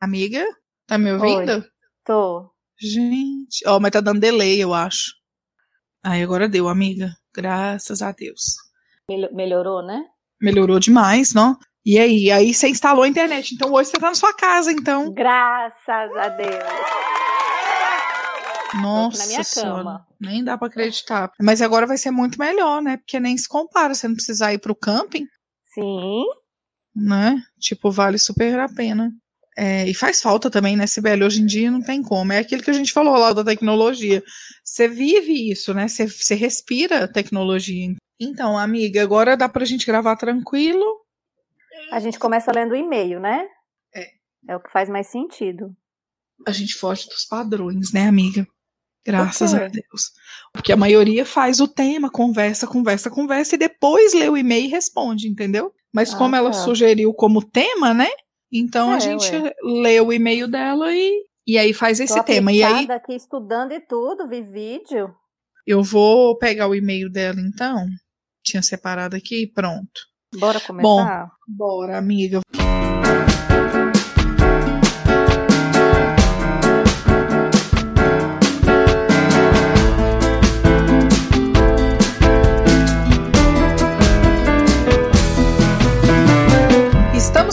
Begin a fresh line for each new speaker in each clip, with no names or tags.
Amiga, tá me ouvindo?
Oi. Tô.
Gente, ó, mas tá dando delay, eu acho. Aí agora deu, amiga. Graças a Deus.
Mel- melhorou, né?
Melhorou demais, não? E aí, aí você instalou a internet. Então hoje você tá na sua casa, então.
Graças a Deus.
Nossa
na minha
senhora,
cama.
nem dá pra acreditar. Mas agora vai ser muito melhor, né? Porque nem se compara, você não precisar ir pro camping,
Sim.
né? Tipo, vale super a pena. É, e faz falta também, né, Sibeli? Hoje em dia não tem como. É aquilo que a gente falou lá da tecnologia. Você vive isso, né? Você, respira a tecnologia. Então, amiga, agora dá pra gente gravar tranquilo.
A gente começa lendo o e-mail, né?
É.
É o que faz mais sentido.
A gente foge dos padrões, né, amiga? Graças a Deus. Porque a maioria faz o tema, conversa, conversa, conversa e depois lê o e-mail e responde, entendeu? Mas
Ah,
como ela
tá.
sugeriu como tema, né? Então a
É,
gente
ué.
lê o e-mail dela e, e aí faz esse
Tô
tema. E aí
aqui estudando e tudo, vi vídeo.
eu vou pegar o e-mail dela então. Tinha separado aqui, pronto.
Bora começar?
Bora, amiga.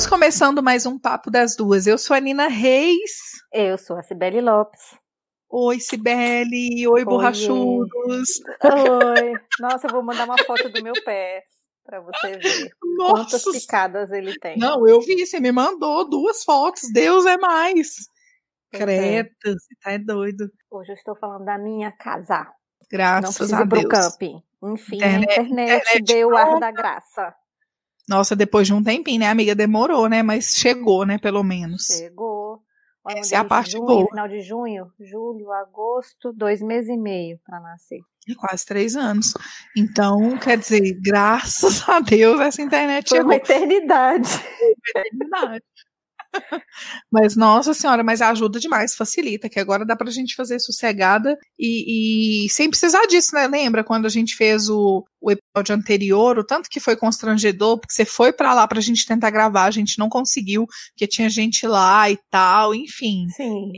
Estamos começando mais um Papo das Duas. Eu sou a Nina Reis.
Eu sou a Cibele Lopes.
Oi, Cibele. Oi, borrachudos.
Oi. Nossa, eu vou mandar uma foto do meu pé pra você ver quantas
Nossa.
picadas ele tem.
Não, eu vi, você me mandou duas fotos. Deus é mais.
É.
Credo, você tá doido.
Hoje eu estou falando da minha casa. Não
Graças
precisa
a
pro
Deus.
camping. Enfim,
Internet-
a internet,
internet
deu o ar da graça.
Nossa, depois de um tempinho, né, amiga? Demorou, né? Mas chegou, né? Pelo menos.
Chegou. Olha,
Essa é a parte
junho,
boa.
Final de junho, julho, agosto, dois meses e meio para nascer.
E quase três anos. Então, quer dizer, graças a Deus, essa internet
Foi
chegou.
uma eternidade.
Verdade. Mas, nossa senhora, mas ajuda demais, facilita, que agora dá pra gente fazer sossegada e, e sem precisar disso, né? Lembra quando a gente fez o, o episódio anterior, o tanto que foi constrangedor, porque você foi pra lá pra gente tentar gravar, a gente não conseguiu, porque tinha gente lá e tal, enfim,
Sim.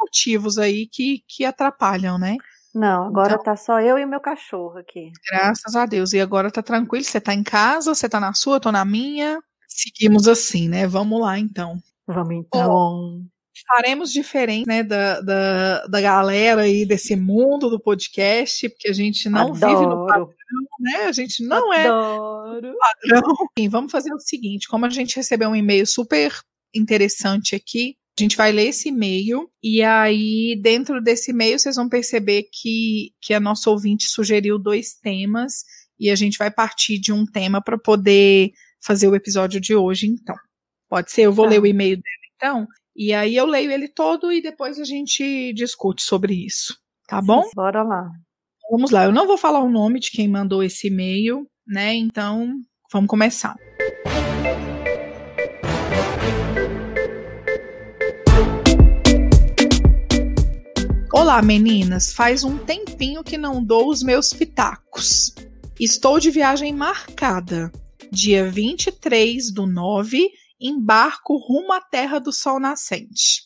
motivos aí que, que atrapalham, né?
Não, agora
Então-
tá só eu e o meu cachorro aqui.
Graças a Deus. E agora tá tranquilo, você tá em casa, você tá na sua, eu tô na minha. Seguimos assim, né? Vamos lá então.
Vamos então.
Faremos diferente, né, da, da, da galera aí desse mundo do podcast, porque a gente não vive no padrão,
Adoro.
né? A gente não é
Adoro.
padrão. Sim, vamos fazer o seguinte, como a gente recebeu um e-mail super interessante aqui, a gente vai ler esse e-mail e aí dentro desse e-mail vocês vão perceber que, que a nossa ouvinte sugeriu dois temas e a gente vai partir de um tema para poder fazer o episódio de hoje, então. Pode ser, eu vou
Tá.
ler o e-mail dela então, e aí eu leio ele todo e depois a gente discute sobre isso, tá bom?
Bora lá.
Vamos lá, eu não vou falar o nome de quem mandou esse e-mail, né? Então, vamos começar. Olá, meninas. Faz um tempinho que não dou os meus pitacos. Estou de viagem marcada. Dia 23 do 9, embarco rumo à Terra do Sol Nascente.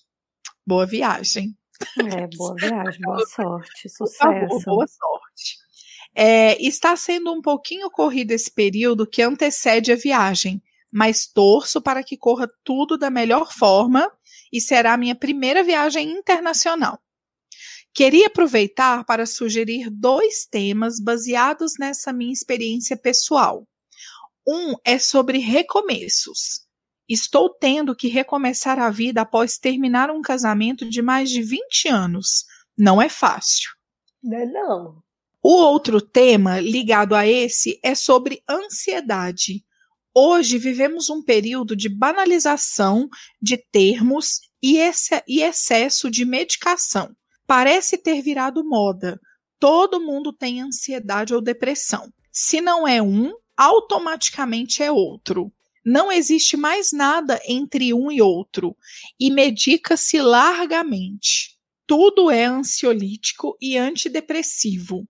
Boa viagem.
É, boa viagem, boa sorte,
Por favor,
sucesso.
boa sorte. É, está sendo um pouquinho corrido esse período que antecede a viagem, mas torço para que corra tudo da melhor forma e será a minha primeira viagem internacional. Queria aproveitar para sugerir dois temas baseados nessa minha experiência pessoal. Um é sobre recomeços. Estou tendo que recomeçar a vida após terminar um casamento de mais de 20 anos. Não é fácil.
Não é não.
O outro tema ligado a esse é sobre ansiedade. Hoje vivemos um período de banalização de termos e, esse, e excesso de medicação. Parece ter virado moda. Todo mundo tem ansiedade ou depressão. Se não é um, automaticamente é outro. Não existe mais nada entre um e outro e medica-se largamente. Tudo é ansiolítico e antidepressivo.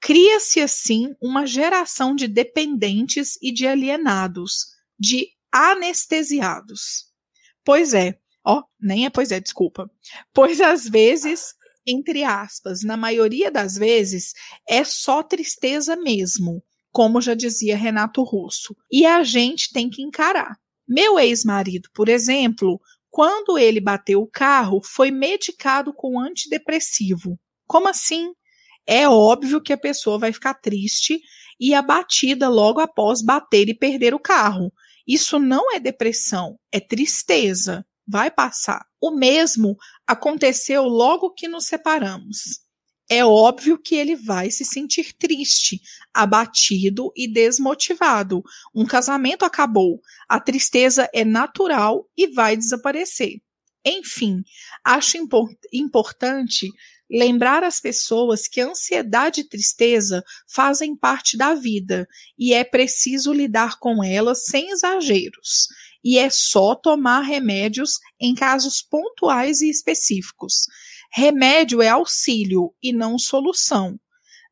Cria-se assim uma geração de dependentes e de alienados, de anestesiados. Pois é, Ó, nem é pois é, desculpa. Pois às vezes, entre aspas, na maioria das vezes, é só tristeza mesmo, como já dizia Renato Russo. E a gente tem que encarar. Meu ex-marido, por exemplo, quando ele bateu o carro, foi medicado com antidepressivo. Como assim? É óbvio que a pessoa vai ficar triste e abatida logo após bater e perder o carro. Isso não é depressão, é tristeza. Vai passar. O mesmo aconteceu logo que nos separamos. É óbvio que ele vai se sentir triste, abatido e desmotivado. Um casamento acabou. A tristeza é natural e vai desaparecer. Enfim, acho import importante lembrar as pessoas que ansiedade e tristeza fazem parte da vida e é preciso lidar com elas sem exageros. E é só tomar remédios em casos pontuais e específicos. Remédio é auxílio e não solução.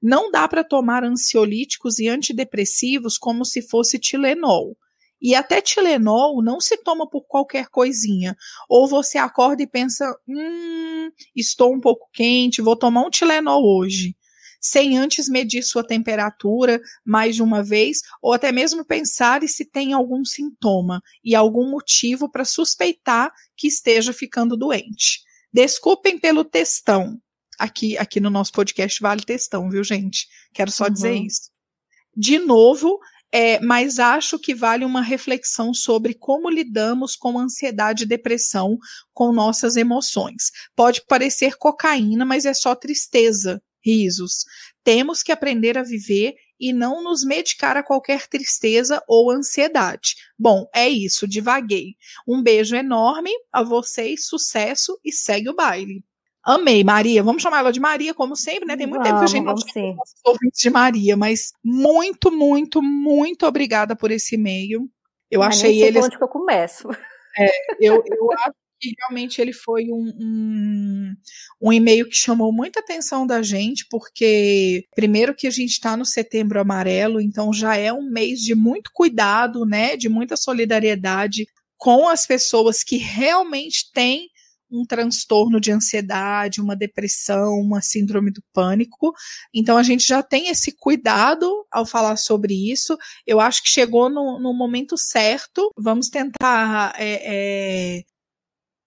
Não dá para tomar ansiolíticos e antidepressivos como se fosse Tilenol. E até Tilenol não se toma por qualquer coisinha. Ou você acorda e pensa: hum, estou um pouco quente, vou tomar um Tilenol hoje. Sem antes medir sua temperatura mais de uma vez, ou até mesmo pensar se tem algum sintoma e algum motivo para suspeitar que esteja ficando doente. Desculpem pelo textão. Aqui, aqui no nosso podcast vale textão, viu, gente? Quero só uhum. dizer isso. De novo, é, mas acho que vale uma reflexão sobre como lidamos com ansiedade e depressão com nossas emoções. Pode parecer cocaína, mas é só tristeza, risos. Temos que aprender a viver e não nos medicar a qualquer tristeza ou ansiedade. Bom, é isso, divaguei. Um beijo enorme a vocês, sucesso e segue o baile. Amei, Maria. Vamos chamar ela de Maria, como sempre, né? Tem muito vamos, tempo que a gente não chama ouvintes de Maria, mas muito, muito, muito obrigada por esse e-mail. Eu mas achei ele.
Onde que eu começo?
É, eu, eu acho que realmente ele foi um, um, um, e-mail que chamou muita atenção da gente, porque primeiro que a gente está no setembro amarelo, então já é um mês de muito cuidado, né? De muita solidariedade com as pessoas que realmente têm um transtorno de ansiedade, uma depressão, uma síndrome do pânico. Então a gente já tem esse cuidado ao falar sobre isso. Eu acho que chegou no, no momento certo. Vamos tentar é, é,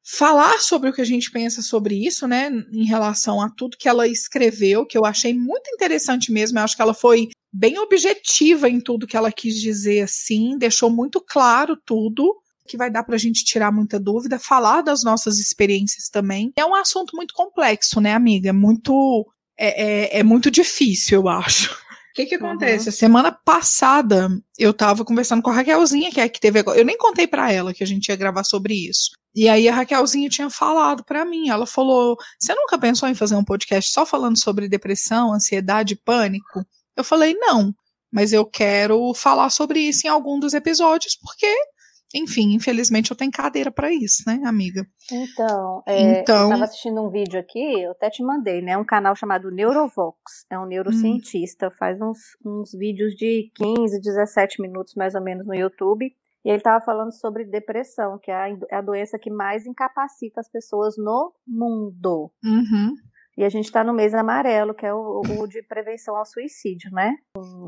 falar sobre o que a gente pensa sobre isso, né, em relação a tudo que ela escreveu, que eu achei muito interessante mesmo. Eu acho que ela foi bem objetiva em tudo que ela quis dizer, assim, deixou muito claro tudo que vai dar para a gente tirar muita dúvida, falar das nossas experiências também. É um assunto muito complexo, né, amiga? Muito é, é, é muito difícil, eu acho. O que que acontece? Uhum. Semana passada eu tava conversando com a Raquelzinha, que é que teve agora. Eu nem contei para ela que a gente ia gravar sobre isso. E aí a Raquelzinha tinha falado para mim, ela falou: "Você nunca pensou em fazer um podcast só falando sobre depressão, ansiedade, pânico?" Eu falei: "Não, mas eu quero falar sobre isso em algum dos episódios, porque enfim, infelizmente eu tenho cadeira para isso, né, amiga?
Então, é, então, eu estava assistindo um vídeo aqui, eu até te mandei, né? Um canal chamado Neurovox. É um neurocientista, hum. faz uns, uns vídeos de 15, 17 minutos mais ou menos no YouTube. E ele estava falando sobre depressão, que é a, é a, doença que mais incapacita as pessoas no mundo.
Uhum.
E a gente está no mês amarelo, que é o, o, de prevenção ao suicídio, né?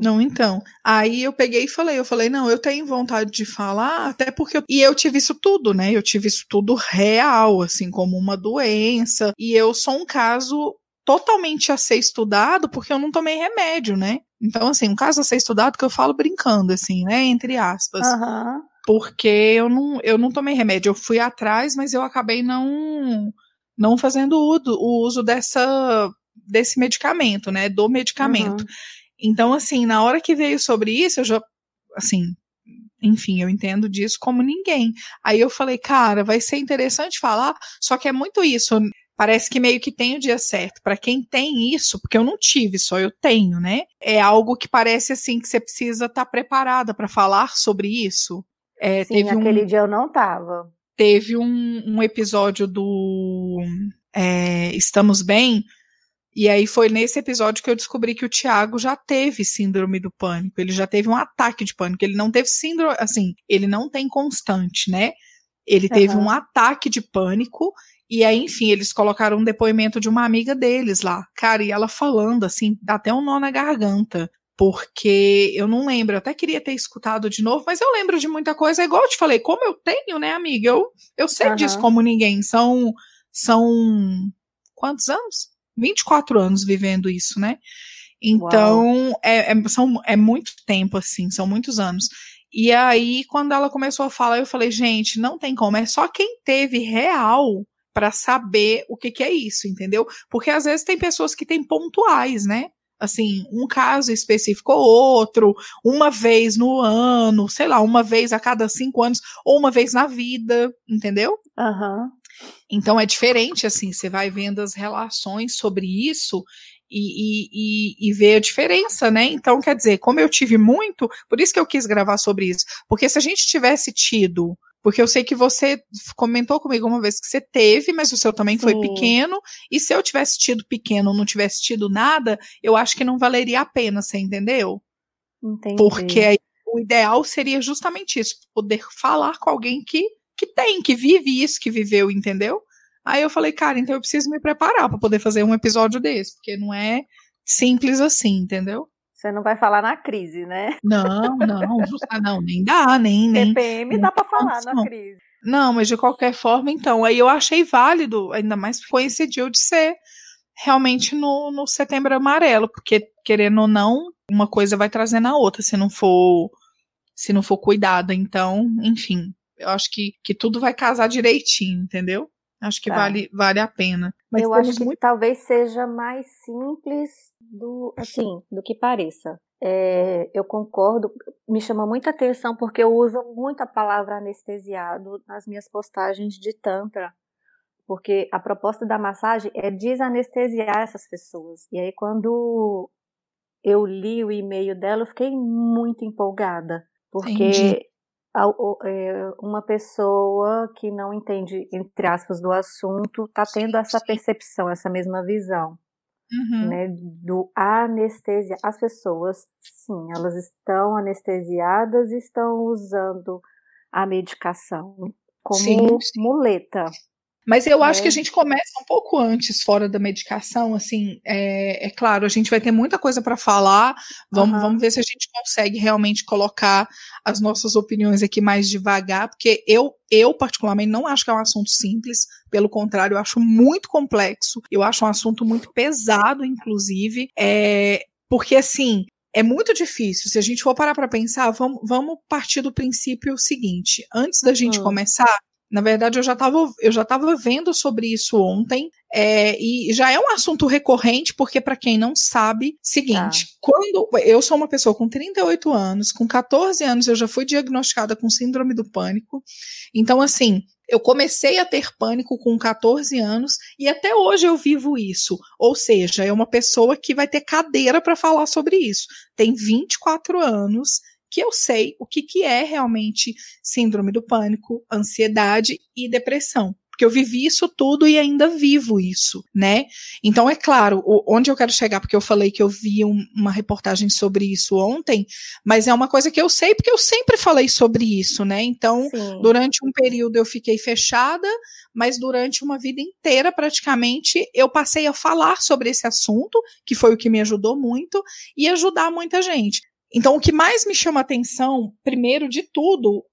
Não, então. Aí eu peguei e falei, eu falei, não, eu tenho vontade de falar, até porque. Eu... E eu tive isso tudo, né? Eu tive isso tudo real, assim, como uma doença. E eu sou um caso totalmente a ser estudado porque eu não tomei remédio, né? Então, assim, um caso a ser estudado que eu falo brincando, assim, né? Entre aspas.
Uhum.
Porque eu não, eu não tomei remédio. Eu fui atrás, mas eu acabei não não fazendo o, o uso dessa, desse medicamento, né? Do medicamento. Uhum. Então, assim, na hora que veio sobre isso, eu já, assim, enfim, eu entendo disso como ninguém. Aí eu falei, cara, vai ser interessante falar, só que é muito isso. Parece que meio que tem o dia certo. Para quem tem isso, porque eu não tive, só eu tenho, né? É algo que parece assim que você precisa estar tá preparada para falar sobre isso. É,
Sim, aquele um... dia eu não tava
teve um, um episódio do é, Estamos Bem, e aí foi nesse episódio que eu descobri que o Tiago já teve síndrome do pânico, ele já teve um ataque de pânico, ele não teve síndrome, assim, ele não tem constante, né? Ele teve uhum. um ataque de pânico e aí, enfim, eles colocaram um depoimento de uma amiga deles lá. Cara, e ela falando assim, dá até um nó na garganta. Porque eu não lembro, eu até queria ter escutado de novo, mas eu lembro de muita coisa. É igual eu te falei, como eu tenho, né, amiga? Eu, eu sei uhum. disso como ninguém. São, são quantos anos? 24 anos vivendo isso, né? Então, é, é, são, é muito tempo, assim, são muitos anos. E aí, quando ela começou a falar, eu falei, gente, não tem como, é só quem teve real para saber o que, que é isso, entendeu? Porque às vezes tem pessoas que têm pontuais, né? Assim, um caso específico ou outro, uma vez no ano, sei lá, uma vez a cada cinco anos, ou uma vez na vida, entendeu?
Uhum.
Então é diferente, assim, você vai vendo as relações sobre isso e, e, e, ver a diferença, né? Então, quer dizer, como eu tive muito, por isso que eu quis gravar sobre isso. Porque se a gente tivesse tido porque eu sei que você comentou comigo uma vez que você teve, mas o seu também Sim. foi pequeno. E se eu tivesse tido pequeno não tivesse tido nada, eu acho que não valeria a pena, você entendeu?
Entendi.
Porque aí, o ideal seria justamente isso, poder falar com alguém que, que tem, que vive isso, que viveu, entendeu? Aí eu falei, cara, então eu preciso me preparar para poder fazer um episódio desse, porque não é simples assim, entendeu?
Você não vai falar na crise, né?
Não, não, ah, não, nem dá, nem. nem
TPM dá para falar na crise.
Não, mas de qualquer forma, então, aí eu achei válido, ainda mais coincidiu de ser realmente no, no setembro amarelo, porque querendo ou não, uma coisa vai trazendo a outra, se não for se não for cuidada. Então, enfim, eu acho que, que tudo vai casar direitinho, entendeu? Acho que tá. vale, vale a pena.
Mas eu acho que muito... talvez seja mais simples do assim do que pareça. É, eu concordo, me chama muita atenção porque eu uso muito a palavra anestesiado nas minhas postagens de Tantra. Porque a proposta da massagem é desanestesiar essas pessoas. E aí, quando eu li o e-mail dela, eu fiquei muito empolgada. Porque Entendi. É, uma pessoa que não entende, entre aspas, do assunto, está tendo essa percepção, essa mesma visão. Uhum. Né, do anestesia. As pessoas, sim, elas estão anestesiadas e estão usando a medicação como sim, sim. muleta.
Mas eu acho que a gente começa um pouco antes, fora da medicação, assim, é, é claro, a gente vai ter muita coisa para falar, vamos, uhum. vamos ver se a gente consegue realmente colocar as nossas opiniões aqui mais devagar, porque eu, eu particularmente não acho que é um assunto simples, pelo contrário, eu acho muito complexo, eu acho um assunto muito pesado, inclusive, é, porque assim, é muito difícil. Se a gente for parar para pensar, vamos, vamos partir do princípio seguinte: antes da gente começar, na verdade, eu já estava eu já tava vendo sobre isso ontem. É, e já é um assunto recorrente, porque, para quem não sabe, seguinte, ah. quando eu sou uma pessoa com 38 anos, com 14 anos eu já fui diagnosticada com síndrome do pânico. Então, assim, eu comecei a ter pânico com 14 anos e até hoje eu vivo isso. Ou seja, é uma pessoa que vai ter cadeira para falar sobre isso. Tem 24 anos que eu sei o que, que é realmente síndrome do pânico, ansiedade e depressão porque eu vivi isso tudo e ainda vivo isso, né? Então, é claro, onde eu quero chegar, porque eu falei que eu vi um, uma reportagem sobre isso ontem, mas é uma coisa que eu sei, porque eu sempre falei sobre isso, né? Então, Sim. durante um período eu fiquei fechada, mas durante uma vida inteira, praticamente, eu passei a falar sobre esse assunto, que foi o que me ajudou muito, e ajudar muita gente. Então, o que mais me chama atenção, primeiro de tudo,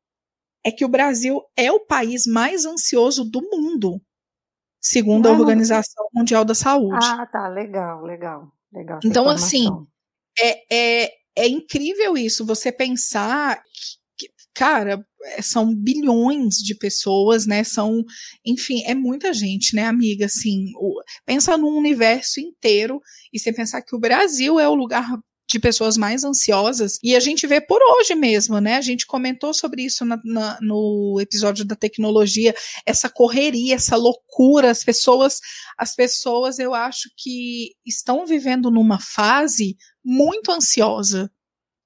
é que o Brasil é o país mais ansioso do mundo, segundo a Organização Mundial da Saúde.
Ah, tá, legal, legal, legal.
Então, assim, é, é, é incrível isso, você pensar que, que, cara, é, são bilhões de pessoas, né? São, enfim, é muita gente, né, amiga? Assim, o, pensa num universo inteiro e você pensar que o Brasil é o lugar de pessoas mais ansiosas, e a gente vê por hoje mesmo, né? A gente comentou sobre isso na, na, no episódio da tecnologia, essa correria, essa loucura, as pessoas, as pessoas, eu acho que estão vivendo numa fase muito ansiosa,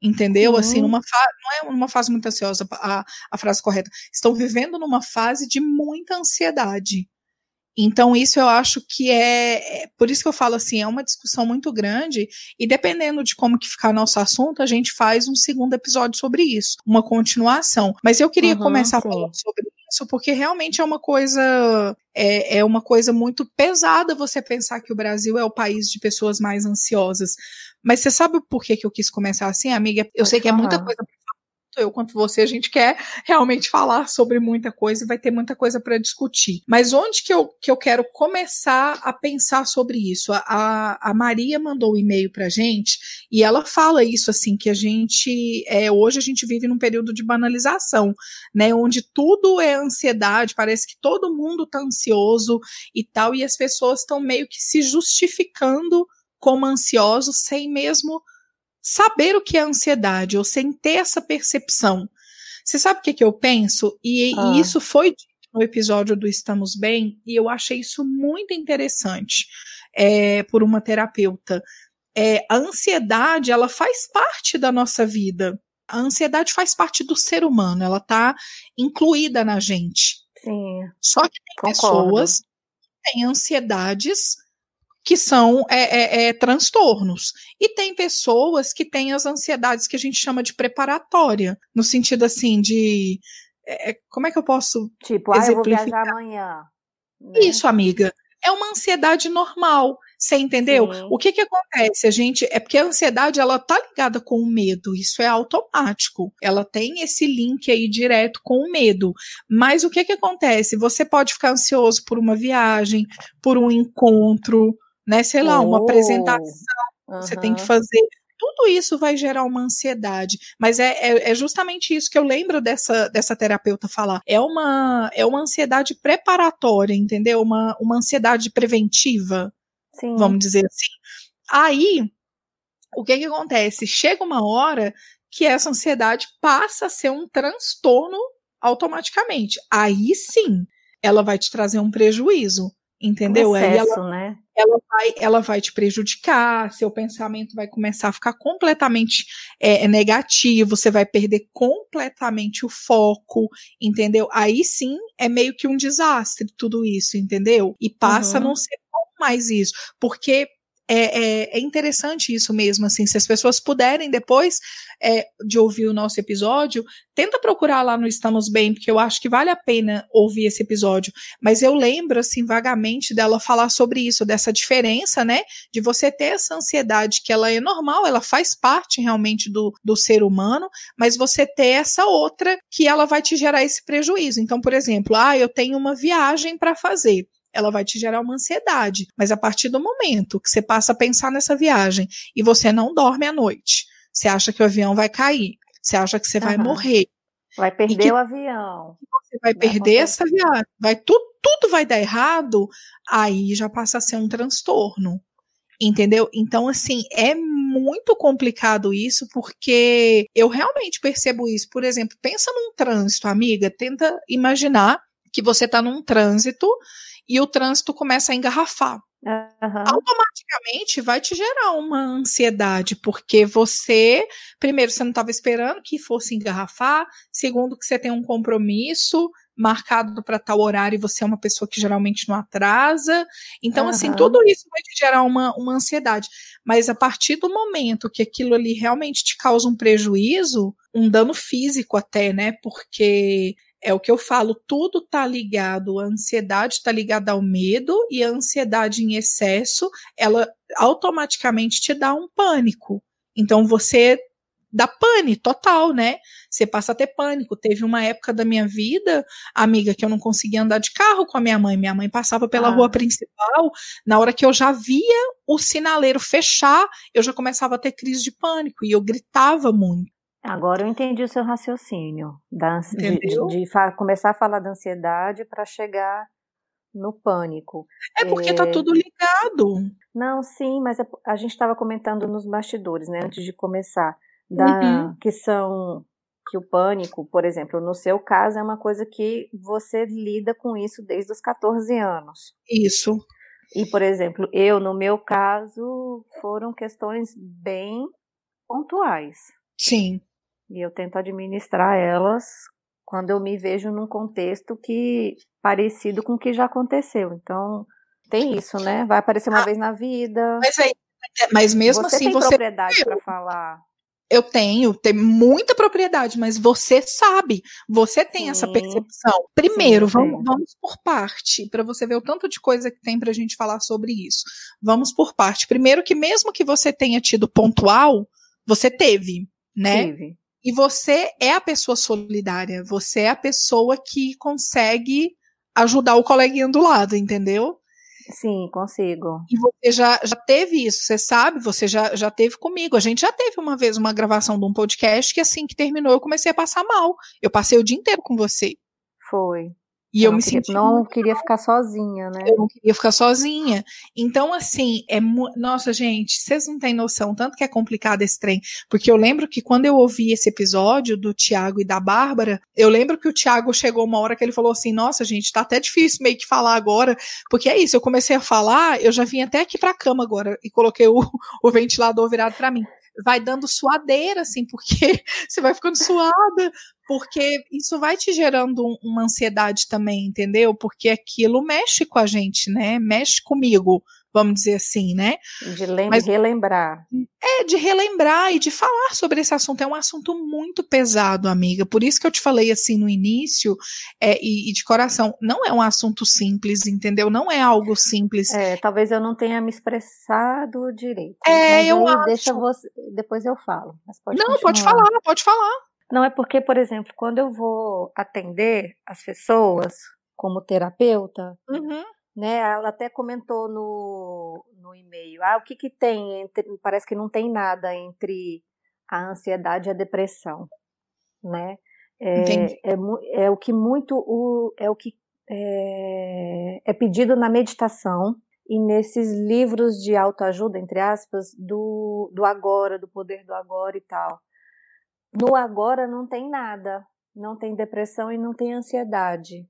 entendeu? Uhum. Assim, numa não é uma fase muito ansiosa a, a frase correta. Estão vivendo numa fase de muita ansiedade. Então, isso eu acho que é, é, Por isso que eu falo assim, é uma discussão muito grande, e dependendo de como que ficar nosso assunto, a gente faz um segundo episódio sobre isso, uma continuação. Mas eu queria uhum, começar sim. falando sobre isso, porque realmente é uma coisa. É, é uma coisa muito pesada você pensar que o Brasil é o país de pessoas mais ansiosas. Mas você sabe por que, que eu quis começar assim, amiga? Eu sei que é muita coisa eu quanto você, a gente quer realmente falar sobre muita coisa e vai ter muita coisa para discutir. Mas onde que eu, que eu quero começar a pensar sobre isso? A, a Maria mandou um e-mail para gente e ela fala isso assim, que a gente, é, hoje a gente vive num período de banalização, né, onde tudo é ansiedade, parece que todo mundo tá ansioso e tal, e as pessoas estão meio que se justificando como ansiosos sem mesmo saber o que é ansiedade ou sem ter essa percepção. Você sabe o que, que eu penso? E, ah. e isso foi no episódio do Estamos Bem, e eu achei isso muito interessante é, por uma terapeuta. É, a ansiedade, ela faz parte da nossa vida. A ansiedade faz parte do ser humano, ela está incluída na gente.
Sim.
Só que tem concordo. pessoas que têm ansiedades que são é, é, é, transtornos. E tem pessoas que têm as ansiedades que a gente chama de preparatória, no sentido assim de. É, é como é que eu posso.
Tipo, ah, eu vou viajar amanhã.
Né? Isso, amiga. É uma ansiedade normal. Você entendeu? Sim. O que que acontece? A gente é porque a ansiedade ela tá ligada com o medo, isso é automático. Ela tem esse link aí direto com o medo. Mas o que que acontece? Você pode ficar ansioso por uma viagem, por um encontro, né? Sei lá, uma apresentação uhum. você tem que fazer. Tudo isso vai gerar uma ansiedade, mas é, é, é, justamente isso que eu lembro dessa, dessa terapeuta falar. É uma, é uma ansiedade preparatória, entendeu? Uma, uma ansiedade preventiva, Sim. vamos dizer assim. Aí, o que que acontece? Chega uma hora que essa ansiedade passa a ser um transtorno automaticamente. Aí sim, ela vai te trazer um prejuízo. Entendeu?
Excesso,
ela,
né?
ela, vai, ela vai te prejudicar, seu pensamento vai começar a ficar completamente é, é, negativo, você vai perder completamente o foco, entendeu? Aí sim é meio que um desastre tudo isso, entendeu? E passa uhum. a não ser mais isso, porque é, é, é, interessante isso mesmo, assim, se as pessoas puderem depois é, de ouvir o nosso episódio, tenta procurar lá no Estamos Bem, porque eu acho que vale a pena ouvir esse episódio, mas eu lembro, assim, vagamente dela falar sobre isso, dessa diferença, né, de você ter essa ansiedade que ela é normal, ela faz parte realmente do, do ser humano, mas você ter essa outra que ela vai te gerar esse prejuízo. Então, por exemplo, ah, eu tenho uma viagem para fazer ela vai te gerar uma ansiedade. Mas a partir do momento que você passa a pensar nessa viagem e você não dorme à noite, você acha que o avião vai cair, você acha que você vai morrer.
Vai perder que, o avião.
Você vai, vai perder acontecer. essa viagem. Vai tudo, tudo vai dar errado, aí já passa a ser um transtorno. Entendeu? Então, assim, é muito complicado isso, porque eu realmente percebo isso. Por exemplo, pensa num trânsito, amiga, tenta imaginar que você está num trânsito e o trânsito começa a engarrafar. Uhum. Automaticamente vai te gerar uma ansiedade, porque você, primeiro, você não estava esperando que fosse engarrafar, segundo, que você tem um compromisso marcado para tal horário e você é uma pessoa que geralmente não atrasa. Então, uhum. assim, tudo isso vai te gerar uma, uma ansiedade. Mas a partir do momento que aquilo ali realmente te causa um prejuízo, um dano físico até, né? Porque é o que eu falo, tudo está ligado, a ansiedade está ligada ao medo e a ansiedade em excesso, ela automaticamente te dá um pânico. Então você dá pane total, né? Você passa a ter pânico. Teve uma época da minha vida, amiga, que eu não conseguia andar de carro com a minha mãe. Minha mãe passava pela ah. rua principal, na hora que eu já via o sinaleiro fechar, eu já começava a ter crise de pânico e eu gritava muito.
Agora eu entendi o seu raciocínio da, de, de, de começar a falar da ansiedade para chegar no pânico.
É porque tá é... tá tudo ligado.
Não, sim, mas é, a gente estava comentando nos bastidores, né, antes de começar, da uhum. que são que o pânico, por exemplo, no seu caso é uma coisa que você lida com isso desde os 14 anos.
Isso.
E, por exemplo, eu, no meu caso, foram questões bem pontuais.
Sim.
E eu tento administrar elas quando eu me vejo num contexto que parecido com o que já aconteceu. Então, tem isso, né? Vai aparecer uma ah, vez na vida.
Mas, aí, mas mesmo
você
assim,
tem
você.
propriedade para falar.
Eu tenho, tem muita propriedade, mas você sabe, você tem sim, essa percepção. Primeiro, sim, vamos, vamos por parte, para você ver o tanto de coisa que tem para a gente falar sobre isso. Vamos por parte. Primeiro, que mesmo que você tenha tido pontual, você teve, né? Teve. E você é a pessoa solidária, você é a pessoa que consegue ajudar o coleguinha do lado, entendeu?
Sim, consigo.
E você já, já teve isso, você sabe, você já, já teve comigo. A gente já teve uma vez uma gravação de um podcast que assim que terminou eu comecei a passar mal. Eu passei o dia inteiro com você.
Foi.
E eu, eu me queria, senti.
Não queria ficar sozinha, né?
Eu não queria ficar sozinha. Então, assim, é. Nossa, gente, vocês não têm noção, tanto que é complicado esse trem. Porque eu lembro que quando eu ouvi esse episódio do Tiago e da Bárbara, eu lembro que o Tiago chegou uma hora que ele falou assim: Nossa, gente, tá até difícil meio que falar agora. Porque é isso, eu comecei a falar, eu já vim até aqui pra cama agora e coloquei o, o ventilador virado para mim vai dando suadeira, assim, porque você vai ficando suada, porque isso vai te gerando uma ansiedade também, entendeu? Porque aquilo mexe com a gente, né? Mexe comigo, vamos dizer assim, né?
De Mas, relembrar.
É, de relembrar e de falar sobre esse assunto. É um assunto muito pesado, amiga. Por isso que eu te falei assim no início, é, e, e, de coração, não é um assunto simples, entendeu? Não é algo simples.
É, talvez eu não tenha me expressado direito.
É, eu acho.
Deixa você, depois eu falo.
Pode não, continuar. pode falar, pode falar.
Não é porque, por exemplo, quando eu vou atender as pessoas como terapeuta,
uhum.
Né? Ela até comentou no, no e-mail, ah, o que que tem entre, parece que não tem nada entre a ansiedade e a depressão, né? É, é, é, o que muito o, é o que é, é pedido na meditação e nesses livros de autoajuda, entre aspas, do, do agora, do poder do agora e tal. No agora não tem nada, não tem depressão e não tem ansiedade.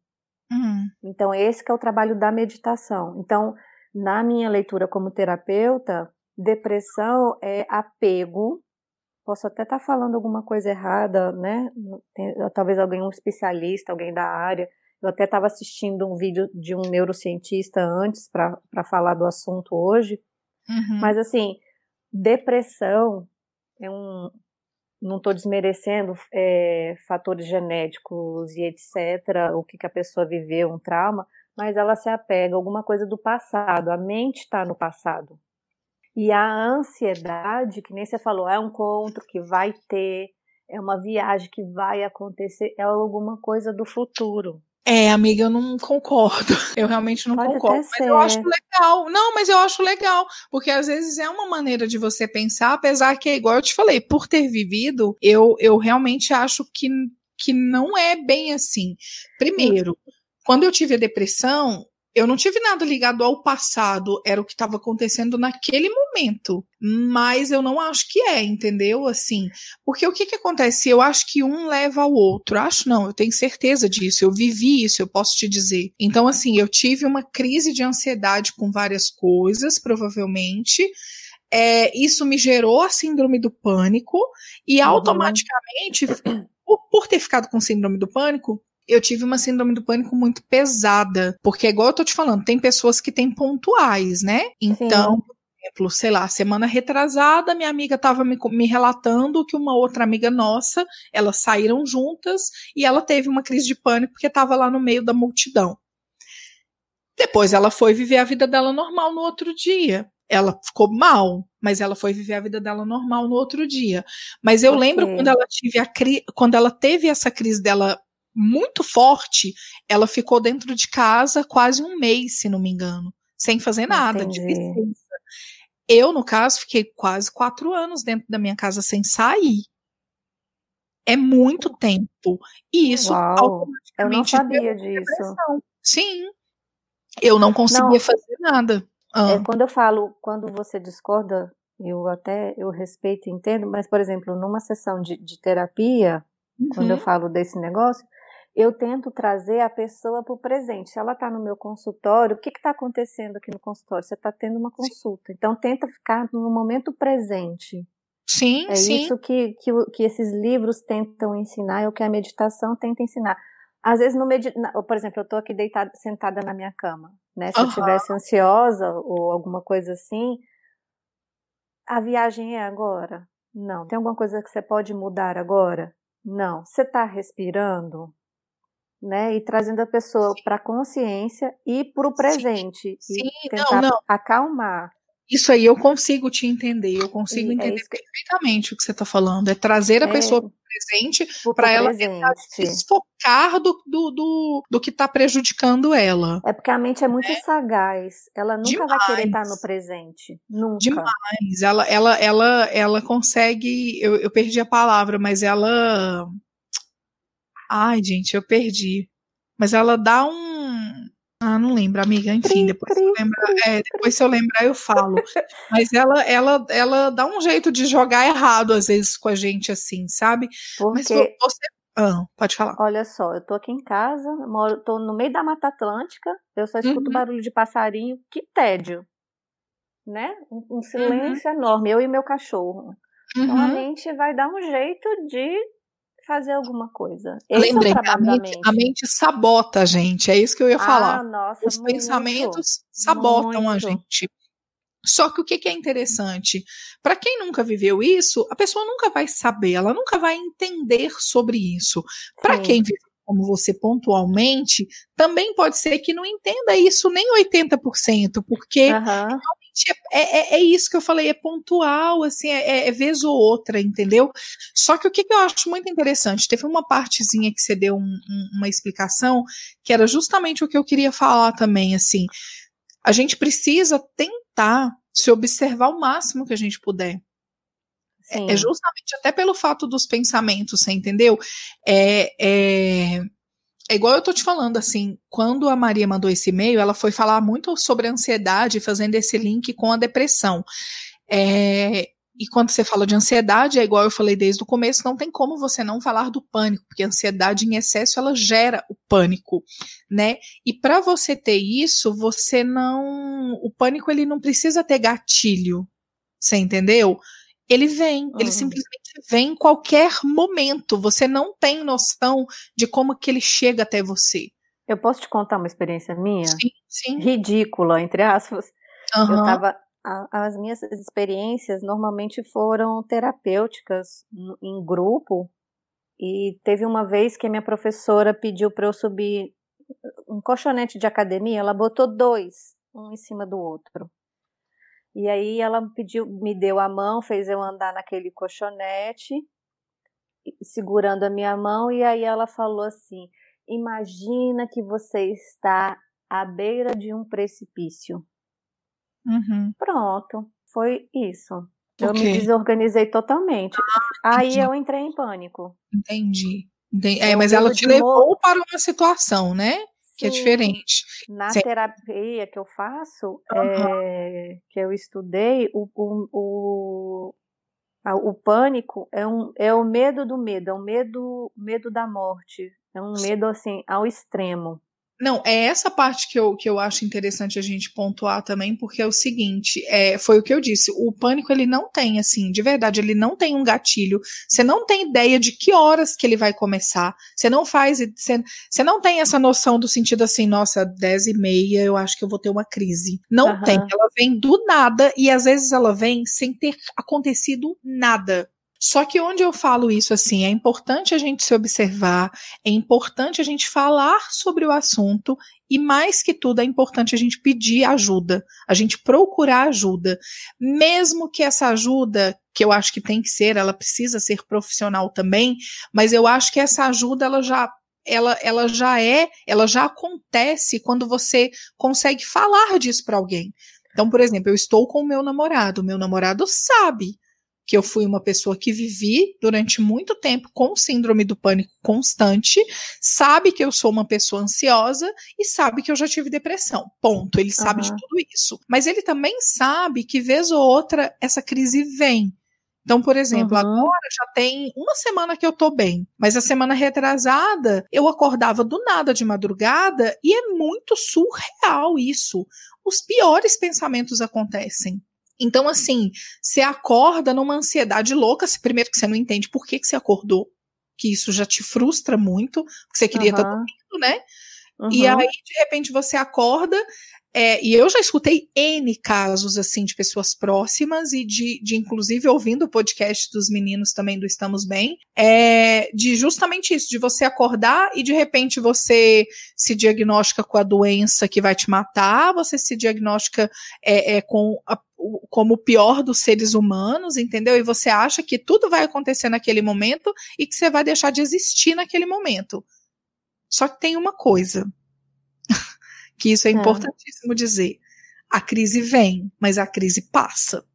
Uhum.
Então esse é o trabalho da meditação. Então na minha leitura como terapeuta, depressão é apego. Posso até estar tá falando alguma coisa errada, né? Tem, talvez alguém um especialista, alguém da área. Eu até estava assistindo um vídeo de um neurocientista antes para falar do assunto hoje.
Uhum.
Mas assim, depressão é um, não estou desmerecendo é, fatores genéticos e etc., o que, que a pessoa viveu, um trauma, mas ela se apega a alguma coisa do passado, a mente está no passado. E a ansiedade, que nem você falou, é um encontro que vai ter, é uma viagem que vai acontecer, é alguma coisa do futuro.
É, amiga, eu não concordo. Eu realmente não Pode concordo. Mas ser. eu acho legal. Não, mas eu acho legal. Porque às vezes é uma maneira de você pensar, apesar que é igual eu te falei, por ter vivido, eu, eu realmente acho que, que não é bem assim. Primeiro, quando eu tive a depressão, eu não tive nada ligado ao passado, era o que estava acontecendo naquele momento. Mas eu não acho que é, entendeu? Assim, porque o que que acontece? Eu acho que um leva ao outro. Acho não, eu tenho certeza disso. Eu vivi isso, eu posso te dizer. Então, assim, eu tive uma crise de ansiedade com várias coisas, provavelmente. É, isso me gerou a síndrome do pânico e uhum. automaticamente, por, por ter ficado com síndrome do pânico, eu tive uma síndrome do pânico muito pesada, porque igual eu tô te falando, tem pessoas que têm pontuais, né? Então, Sim. por exemplo, sei lá, semana retrasada, minha amiga estava me, me, relatando que uma outra amiga nossa, elas saíram juntas e ela teve uma crise de pânico porque estava lá no meio da multidão. Depois ela foi viver a vida dela normal no outro dia. Ela ficou mal, mas ela foi viver a vida dela normal no outro dia. Mas eu okay. lembro quando ela, tive a quando ela teve essa crise dela muito forte, ela ficou dentro de casa quase um mês, se não me engano, sem fazer nada, Entendi. de licença. Eu, no caso, fiquei quase quatro anos dentro da minha casa sem sair. É muito tempo. E isso
Uau, eu não sabia disso.
Sim. Eu não conseguia não, fazer nada.
Ah. É, quando eu falo, quando você discorda, eu até eu respeito e entendo, mas, por exemplo, numa sessão de, de terapia, uhum. quando eu uhum. falo desse negócio, eu tento trazer a pessoa para o presente. Se ela está no meu consultório, o que está acontecendo aqui no consultório? Você está tendo uma consulta. Então, tenta ficar no momento presente.
Sim,
é
sim.
isso que, que, que esses livros tentam ensinar, é o que a meditação tenta ensinar. Às vezes, no por exemplo, eu tô aqui deitada, sentada na minha cama, né? Se uhum. eu estivesse ansiosa ou alguma coisa assim, a viagem é agora? Não. Tem alguma coisa que você pode mudar agora? Não. Você está respirando? Né? E trazendo a pessoa para a consciência e para o presente. Sim, sim. E tentar não, não. acalmar.
Isso aí eu consigo te entender, eu consigo é entender perfeitamente o que você está falando. É trazer a é. pessoa para presente para ela tentar desfocar do, do, do, do que está prejudicando ela.
É porque a mente é muito é. sagaz. Ela nunca Demais. vai querer estar tá no presente. Nunca.
Demais. Ela, ela, ela, ela consegue. Eu, eu perdi a palavra, mas ela. Ai, gente, eu perdi. Mas ela dá um ah, não lembro, amiga. Enfim, depois, se eu lembrar, é, depois se eu lembrar, eu falo. Mas ela, ela, ela dá um jeito de jogar errado, às vezes, com a gente, assim, sabe? Porque... Mas você. Ah, pode falar.
Olha só, eu tô aqui em casa, moro, tô no meio da Mata Atlântica, eu só escuto uhum. barulho de passarinho, que tédio. Né? Um, um uhum. silêncio uhum. enorme, eu e meu cachorro. Uhum. Então a uhum. mente vai dar um jeito de fazer alguma coisa.
Esse Lembrei, é a, mente, a mente sabota a gente, é isso que eu ia falar.
Ah, nossa,
Os muito, pensamentos sabotam muito. a gente. Só que o que, que é interessante? Para quem nunca viveu isso, a pessoa nunca vai saber, ela nunca vai entender sobre isso. Para quem viveu como você pontualmente, também pode ser que não entenda isso nem 80%, porque uhum é, é, é, isso que eu falei, é pontual, assim, é, é, é, vez ou outra, entendeu? Só que o que, que, eu acho muito interessante, teve uma partezinha que você deu um, um, uma explicação, que era justamente o que eu queria falar também, assim, a gente precisa tentar se observar o máximo que a gente puder. É, é justamente até pelo fato dos pensamentos, você entendeu? É, é, é igual eu tô te falando, assim, quando a Maria mandou esse e-mail, ela foi falar muito sobre ansiedade, fazendo esse link com a depressão. É, e quando você fala de ansiedade, é igual eu falei desde o começo, não tem como você não falar do pânico, porque a ansiedade em excesso ela gera o pânico, né? E para você ter isso, você não, o pânico ele não precisa ter gatilho. Você entendeu? Ele vem, uhum. ele simplesmente vem em qualquer momento. Você não tem noção de como que ele chega até você.
Eu posso te contar uma experiência minha?
Sim, sim.
Ridícula, entre aspas. Uhum. Eu tava. A, as minhas experiências normalmente foram terapêuticas em grupo. E teve uma vez que a minha professora pediu para eu subir um colchonete de academia, ela botou dois, um em cima do outro. E aí ela pediu, me deu a mão, fez eu andar naquele colchonete, segurando a minha mão, e aí ela falou assim: Imagina que você está à beira de um precipício.
Uhum.
Pronto, foi isso. Eu okay. me desorganizei totalmente. Ah, aí eu entrei em pânico.
Entendi. entendi. É, mas ela te levou para uma situação, né? Que é diferente.
Na Sim. terapia que eu faço, uhum. é, que eu estudei, o, o, o, a, o pânico é, um, é o medo do medo, é o medo, medo da morte, é um medo assim ao extremo.
Não, é essa parte que eu, que eu acho interessante a gente pontuar também, porque é o seguinte, é, foi o que eu disse, o pânico ele não tem, assim, de verdade, ele não tem um gatilho, você não tem ideia de que horas que ele vai começar, você não faz, você, você não tem essa noção do sentido assim, nossa, dez e meia eu acho que eu vou ter uma crise. Não uhum. tem, ela vem do nada e às vezes ela vem sem ter acontecido nada. Só que onde eu falo isso assim, é importante a gente se observar, é importante a gente falar sobre o assunto e mais que tudo é importante a gente pedir ajuda, a gente procurar ajuda, mesmo que essa ajuda que eu acho que tem que ser, ela precisa ser profissional também, mas eu acho que essa ajuda ela já ela, ela já é, ela já acontece quando você consegue falar disso para alguém. Então, por exemplo, eu estou com o meu namorado, meu namorado sabe que eu fui uma pessoa que vivi durante muito tempo com síndrome do pânico constante, sabe que eu sou uma pessoa ansiosa e sabe que eu já tive depressão. Ponto. Ele sabe uhum. de tudo isso. Mas ele também sabe que vez ou outra essa crise vem. Então, por exemplo, uhum. agora já tem uma semana que eu tô bem, mas a semana retrasada eu acordava do nada de madrugada e é muito surreal isso. Os piores pensamentos acontecem. Então, assim, você acorda numa ansiedade louca, primeiro que você não entende por que, que você acordou. que isso já te frustra muito, porque você queria estar uhum. dormindo, né? Uhum. E aí, de repente, você acorda é, e eu já escutei N casos, assim, de pessoas próximas e de, de inclusive, ouvindo o podcast dos meninos também do Estamos Bem, é, de justamente isso, de você acordar e de repente você se diagnostica com a doença que vai te matar, você se diagnostica é, é com a, como o pior dos seres humanos, entendeu? E você acha que tudo vai acontecer naquele momento e que você vai deixar de existir naquele momento. Só que tem uma coisa que isso é, é importantíssimo dizer. A crise vem, mas a crise passa.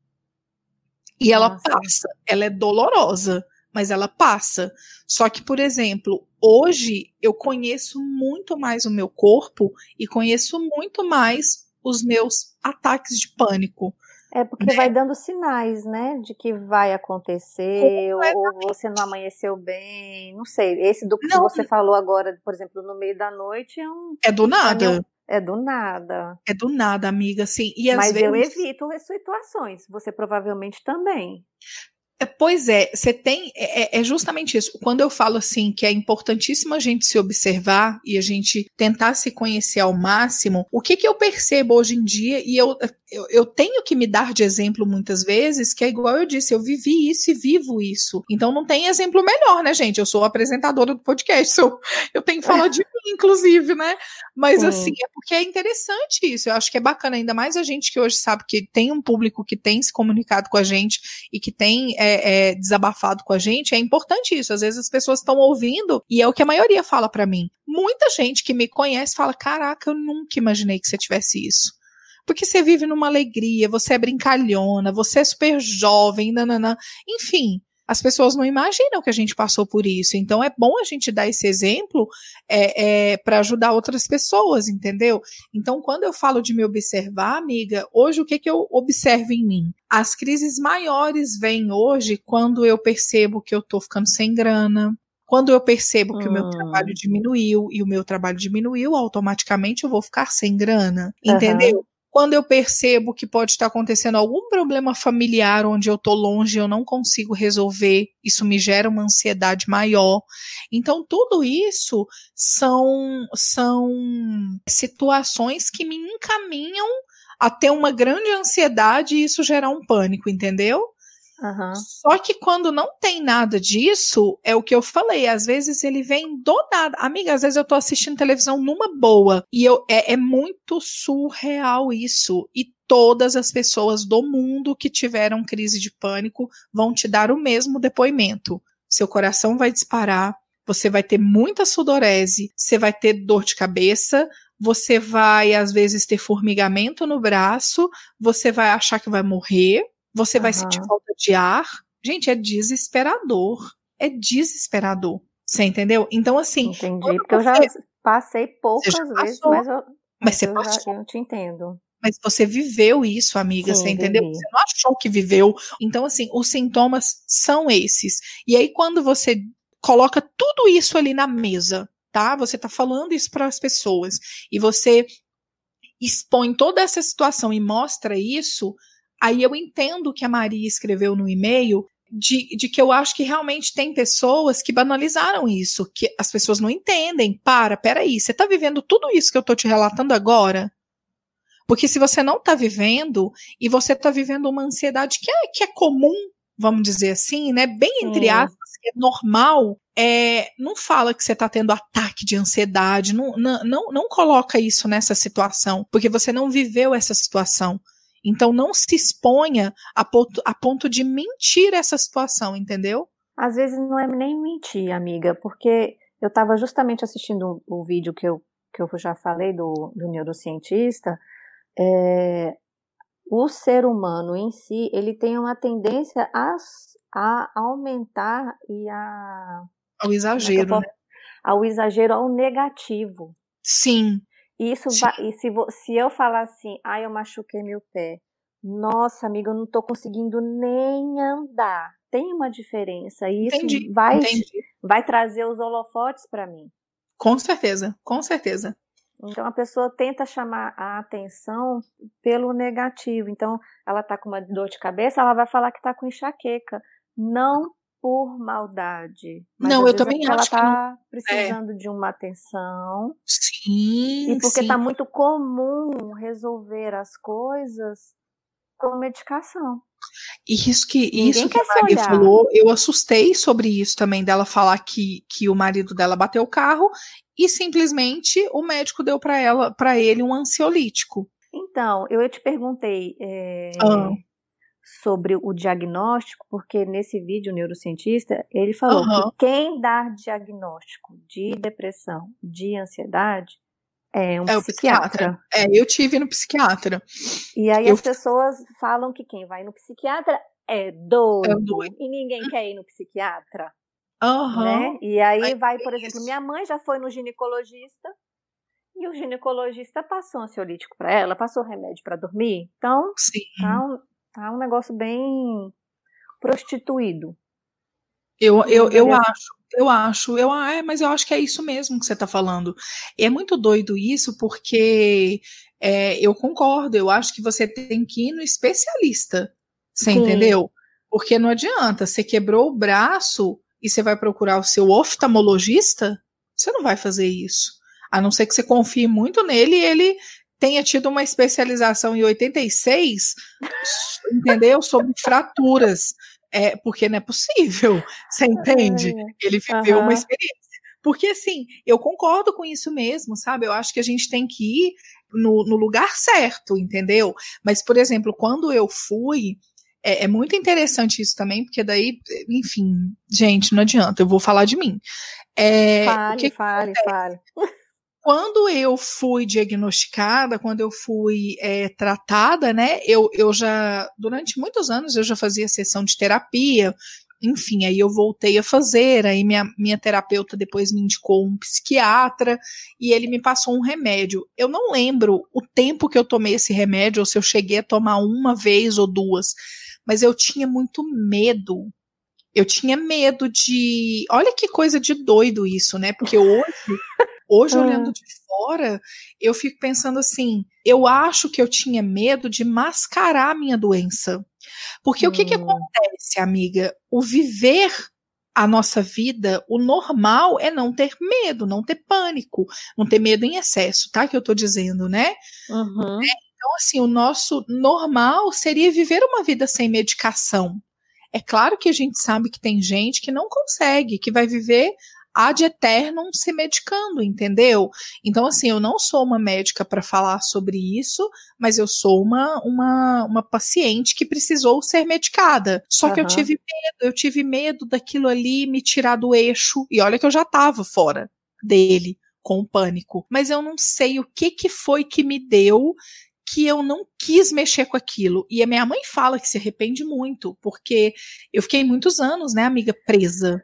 E ela Nossa. passa, ela é dolorosa, mas ela passa. Só que, por exemplo, hoje eu conheço muito mais o meu corpo e conheço muito mais os meus ataques de pânico.
É porque né? vai dando sinais, né, de que vai acontecer, ou, ou, você não amanheceu bem, não sei. Esse do que não, você falou agora, por exemplo, no meio da noite é um.
É do nada.
É do nada.
É do nada, amiga, sim. E
Mas
vezes...
eu evito situações. Você provavelmente também.
É, pois é, você tem. É, é, é, justamente isso. Quando eu falo assim que é importantíssimo a gente se observar e a gente tentar se conhecer ao máximo, o que, que eu percebo hoje em dia, e eu, eu, eu tenho que me dar de exemplo muitas vezes, que é igual eu disse, eu vivi isso e vivo isso. Então não tem exemplo melhor, né, gente? Eu sou apresentadora do podcast, eu, eu tenho que falar de mim, inclusive, né? Mas assim, é porque é interessante isso. Eu acho que é bacana, ainda mais a gente que hoje sabe que tem um público que tem se comunicado com a gente e que tem é, é, desabafado com a gente. É importante isso. Às vezes as pessoas estão ouvindo e é o que a maioria fala para mim. Muita gente que me conhece fala: Caraca, eu nunca imaginei que você tivesse isso porque você vive numa alegria, você é brincalhona, você é super jovem, nananã. Enfim, as pessoas não imaginam que a gente passou por isso. Então é bom a gente dar esse exemplo é, é, para ajudar outras pessoas, entendeu? Então, quando eu falo de me observar, amiga, hoje o que, que eu observo em mim? As crises maiores vêm hoje quando eu percebo que eu tô ficando sem grana, quando eu percebo que hum. o meu hum. trabalho diminuiu e o meu trabalho diminuiu, automaticamente eu vou ficar sem grana, entendeu? Quando eu percebo que pode estar acontecendo algum problema familiar onde eu estou longe, eu não consigo resolver, isso me gera uma ansiedade maior. Então, tudo isso são, são situações que me encaminham a ter uma grande ansiedade e isso gerar um pânico, entendeu?
Uhum.
Só que quando não tem nada disso, é o que eu falei. Às vezes ele vem do nada. Amiga, às vezes eu tô assistindo televisão numa boa. E eu, é, é muito surreal isso. E todas as pessoas do mundo que tiveram crise de pânico vão te dar o mesmo depoimento. Seu coração vai disparar, você vai ter muita sudorese, você vai ter dor de cabeça, você vai às vezes ter formigamento no braço, você vai achar que vai morrer, você uhum. vai sentir falta de ar. Gente, é desesperador. É desesperador. Você entendeu? Então, assim.
Entendi, porque eu já passei poucas já vezes, mas eu. Mas você eu passou. Já, eu te entendo.
Mas você viveu isso, amiga, Sim, você entendeu? Vivi. Você não achou que viveu. Então, assim, os sintomas são esses. E aí, quando você coloca tudo isso ali na mesa, tá? Você tá falando isso para as pessoas e você expõe toda essa situação e mostra isso, Aí eu entendo que a Maria escreveu no e-mail de, de, que eu acho que realmente tem pessoas que banalizaram isso, que as pessoas não entendem. Para, peraí, você está vivendo tudo isso que eu estou te relatando agora? Porque se você não está vivendo e você está vivendo uma ansiedade que é, que é comum, vamos dizer assim, né? Bem entre hum. aspas, é normal, é, não fala que você está tendo ataque de ansiedade, não, não, não, não coloca isso nessa situação, porque você não viveu essa situação. Então não se exponha a ponto, a ponto de mentir essa situação, entendeu?
Às vezes não é nem mentir, amiga, porque eu estava justamente assistindo o, vídeo que eu, que eu já falei do, do neurocientista. É, o ser humano em si, ele tem uma tendência a, a aumentar e a.
Ao exagero. É né?
Ao exagero, ao negativo.
Sim.
Isso vai, e se, se eu falar assim, ai, ah, eu machuquei meu pé, nossa, amiga, eu não tô conseguindo nem andar. Tem uma diferença. E isso entendi, vai, entendi. vai trazer os holofotes para mim.
Com certeza, com certeza.
Então a pessoa tenta chamar a atenção pelo negativo. Então ela tá com uma dor de cabeça, ela vai falar que tá com enxaqueca. Não por maldade.
não, eu também
é
acho
ela tá precisando é. de uma atenção.
Sim.
E porque
sim.
tá muito comum resolver as coisas com medicação.
Isso que, isso que a Maria falou, eu assustei sobre isso também, dela falar que, que o marido dela bateu o carro e simplesmente o médico deu para ela, para ele um ansiolítico.
Então, eu te perguntei é, ah. Sobre o diagnóstico, porque nesse vídeo o neurocientista ele falou uhum. que quem dá diagnóstico de depressão, de ansiedade, é um é psiquiatra. psiquiatra.
É, eu tive no psiquiatra.
E aí eu... as pessoas falam que quem vai no psiquiatra é doido. É doido. E ninguém quer ir no psiquiatra.
Uhum.
Né? E aí vai, por exemplo, minha mãe já foi no ginecologista e o ginecologista passou ansiolítico para ela, passou remédio para dormir. Então,
Sim.
Um, tá um negócio bem prostituído.
Eu, eu, eu acho, eu acho, eu, ah, é, mas eu acho que é isso mesmo que você está falando. E é muito doido isso, porque é, eu concordo, eu acho que você tem que ir no especialista. Você Sim. entendeu? Porque não adianta, você quebrou o braço e você vai procurar o seu oftalmologista, você não vai fazer isso. A não ser que você confie muito nele e ele tenha tido uma especialização em 86, entendeu? Sobre fraturas é, porque não é possível, você entende? Ele viveu uhum. uma experiência. Porque, assim, eu concordo com isso mesmo, sabe? Eu acho que a gente tem que ir no, no lugar certo, entendeu? Mas, por exemplo, quando eu fui, é, é, muito interessante isso também, porque daí, enfim, gente, não adianta, eu vou falar de mim. É,
fale, que fale, que fale.
Quando eu fui diagnosticada, quando eu fui é, tratada, né, eu, eu já, durante muitos anos, eu já fazia sessão de terapia, enfim, aí eu voltei a fazer, aí minha, minha terapeuta depois me indicou um psiquiatra e ele me passou um remédio. Eu não lembro o tempo que eu tomei esse remédio, ou se eu cheguei a tomar uma vez ou duas, mas eu tinha muito medo. Eu tinha medo de. Olha que coisa de doido isso, né? Porque hoje Hoje, ah. olhando de fora, eu fico pensando assim: eu acho que eu tinha medo de mascarar a minha doença. Porque hum. o que, que hum. acontece, amiga? O viver a nossa vida, o normal é não ter medo, não ter pânico, não ter medo em excesso, tá? Que eu tô dizendo, né?
Uhum.
Então, assim, o nosso normal seria viver uma vida sem medicação. É claro que a gente sabe que tem gente que não consegue, que vai viver ad eternum se medicando, entendeu? Então, assim, eu não sou uma médica para falar sobre isso, mas eu sou uma, uma, uma paciente que precisou ser medicada. Só uhum. que eu tive medo, eu tive medo daquilo ali me tirar do eixo. E olha que eu já tava fora dele com o pânico. Mas eu não sei o que que foi que me deu que eu não quis mexer com aquilo. E a minha mãe fala que se arrepende muito, porque eu fiquei muitos anos, né, amiga, presa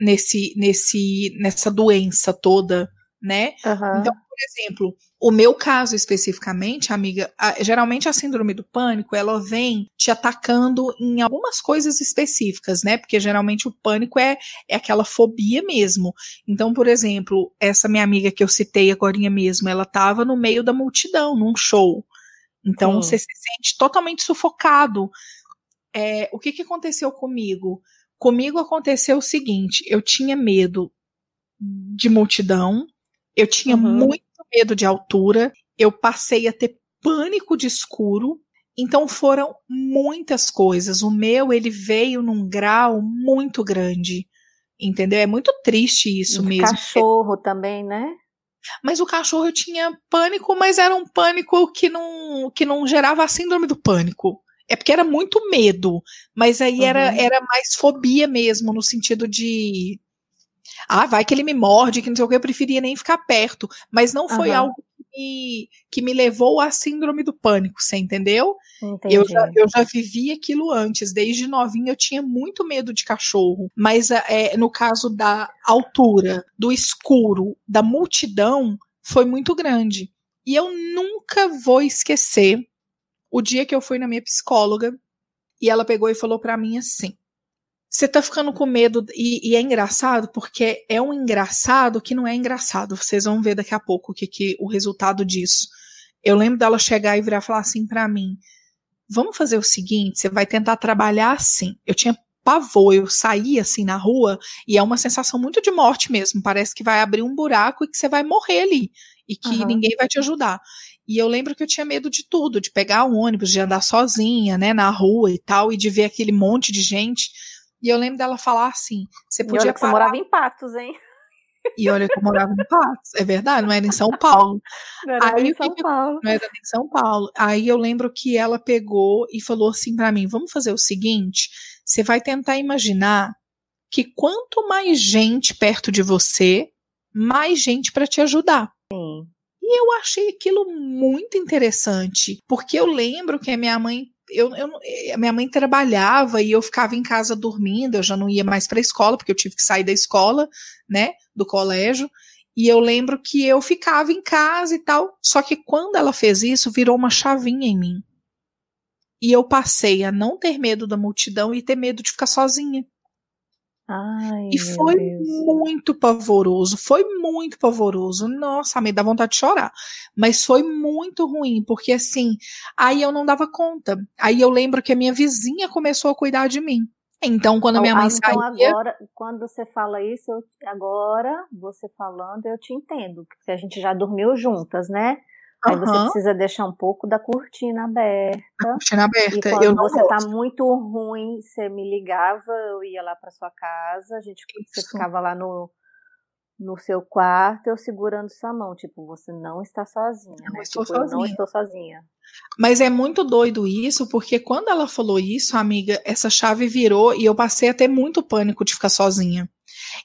nesse, nesse, nessa doença toda, né?
Uhum.
Então, por exemplo, o meu caso especificamente, amiga, a, geralmente a síndrome do pânico, ela vem te atacando em algumas coisas específicas, né? Porque geralmente o pânico é, é aquela fobia mesmo. Então, por exemplo, essa minha amiga que eu citei agora mesmo, ela estava no meio da multidão, num show. Então, Sim. você se sente totalmente sufocado. É, o que, que aconteceu comigo? Comigo aconteceu o seguinte: eu tinha medo de multidão, eu tinha uhum. muito medo de altura, eu passei a ter pânico de escuro. Então foram muitas coisas. O meu ele veio num grau muito grande, entendeu? É muito triste isso
o
mesmo.
Cachorro também, né?
Mas o cachorro eu tinha pânico, mas era um pânico que não que não gerava a síndrome do pânico. É porque era muito medo, mas aí uhum. era, era mais fobia mesmo, no sentido de. Ah, vai que ele me morde, que não sei o que, eu preferia nem ficar perto. Mas não foi uhum. algo que me, que me levou à síndrome do pânico, você entendeu? Eu já, eu já vivi aquilo antes, desde novinha eu tinha muito medo de cachorro, mas é, no caso da altura, do escuro, da multidão, foi muito grande. E eu nunca vou esquecer o dia que eu fui na minha psicóloga e ela pegou e falou para mim assim: você tá ficando com medo, e, e, é engraçado, porque é um engraçado que não é engraçado. Vocês vão ver daqui a pouco o que, que o resultado disso. Eu lembro dela chegar e virar e falar assim para mim: vamos fazer o seguinte, você vai tentar trabalhar assim. Eu tinha pavor. Eu saí assim na rua e é uma sensação muito de morte mesmo. Parece que vai abrir um buraco e que você vai morrer ali e que uhum. ninguém vai te ajudar. E eu lembro que eu tinha medo de tudo, de pegar um ônibus, de andar sozinha, né, na rua e tal, e de ver aquele monte de gente. E eu lembro dela falar assim: você podia. E olha
que parar... você morava em Patos, hein?
E olha que eu morava em Patos, é verdade, não era em São Paulo.
Não era Aí, em São que, Paulo.
Não era em São Paulo. Aí eu lembro que ela pegou e falou assim para mim: vamos fazer o seguinte, você vai tentar imaginar que quanto mais gente perto de você, mais gente para te ajudar.
Sim.
E eu achei aquilo muito interessante, porque eu lembro que a minha mãe eu, eu, eh, minha mãe trabalhava e eu ficava em casa dormindo, eu já não ia mais para a escola, porque eu tive que sair da escola, né, do colégio. E eu lembro que eu ficava em casa e tal. Só que quando ela fez isso, virou uma chavinha em mim. E eu passei a não ter medo da multidão e ter medo de ficar sozinha.
Ai,
e foi muito pavoroso, foi muito pavoroso. Nossa, me dá vontade de chorar. Mas foi muito ruim, porque assim, aí eu não dava conta. Aí eu lembro que a minha vizinha começou a cuidar de mim. Então, quando a minha mãe então,
saía... agora, quando você fala isso, eu, agora, você falando, eu te entendo. Porque a gente já dormiu juntas, né? Aí uhum. você precisa deixar um pouco da cortina aberta.
A cortina aberta.
E quando
eu
você tá muito ruim, você me ligava, eu ia lá para sua casa, a gente você ficava lá no, no seu quarto, eu segurando sua mão, tipo, você não está sozinha,
não
né?
Estou
tipo,
sozinha.
eu não estou sozinha.
Mas é muito doido isso, porque quando ela falou isso, amiga, essa chave virou e eu passei a ter muito pânico de ficar sozinha.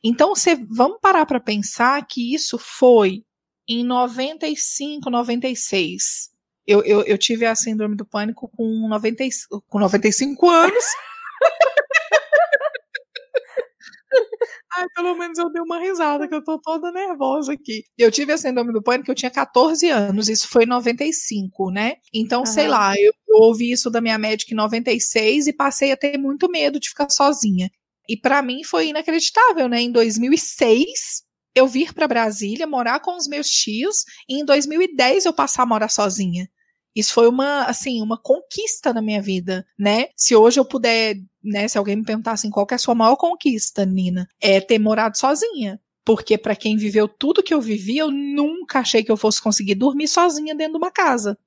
Então, você, vamos parar para pensar que isso foi em 95, 96. Eu, eu, eu tive a síndrome do pânico com, 90, com 95 anos. Ai, pelo menos eu dei uma risada, que eu tô toda nervosa aqui. Eu tive a síndrome do pânico, eu tinha 14 anos, isso foi em 95, né? Então, uhum. sei lá, eu, eu ouvi isso da minha médica em 96 e passei a ter muito medo de ficar sozinha. E para mim foi inacreditável, né? Em 2006, eu vir para Brasília, morar com os meus tios, e em 2010 eu passar a morar sozinha. Isso foi uma, assim, uma conquista na minha vida, né? Se hoje eu puder, né, se alguém me perguntar assim, qual é a sua maior conquista, Nina? É ter morado sozinha. Porque para quem viveu tudo que eu vivi, eu nunca achei que eu fosse conseguir dormir sozinha dentro de uma casa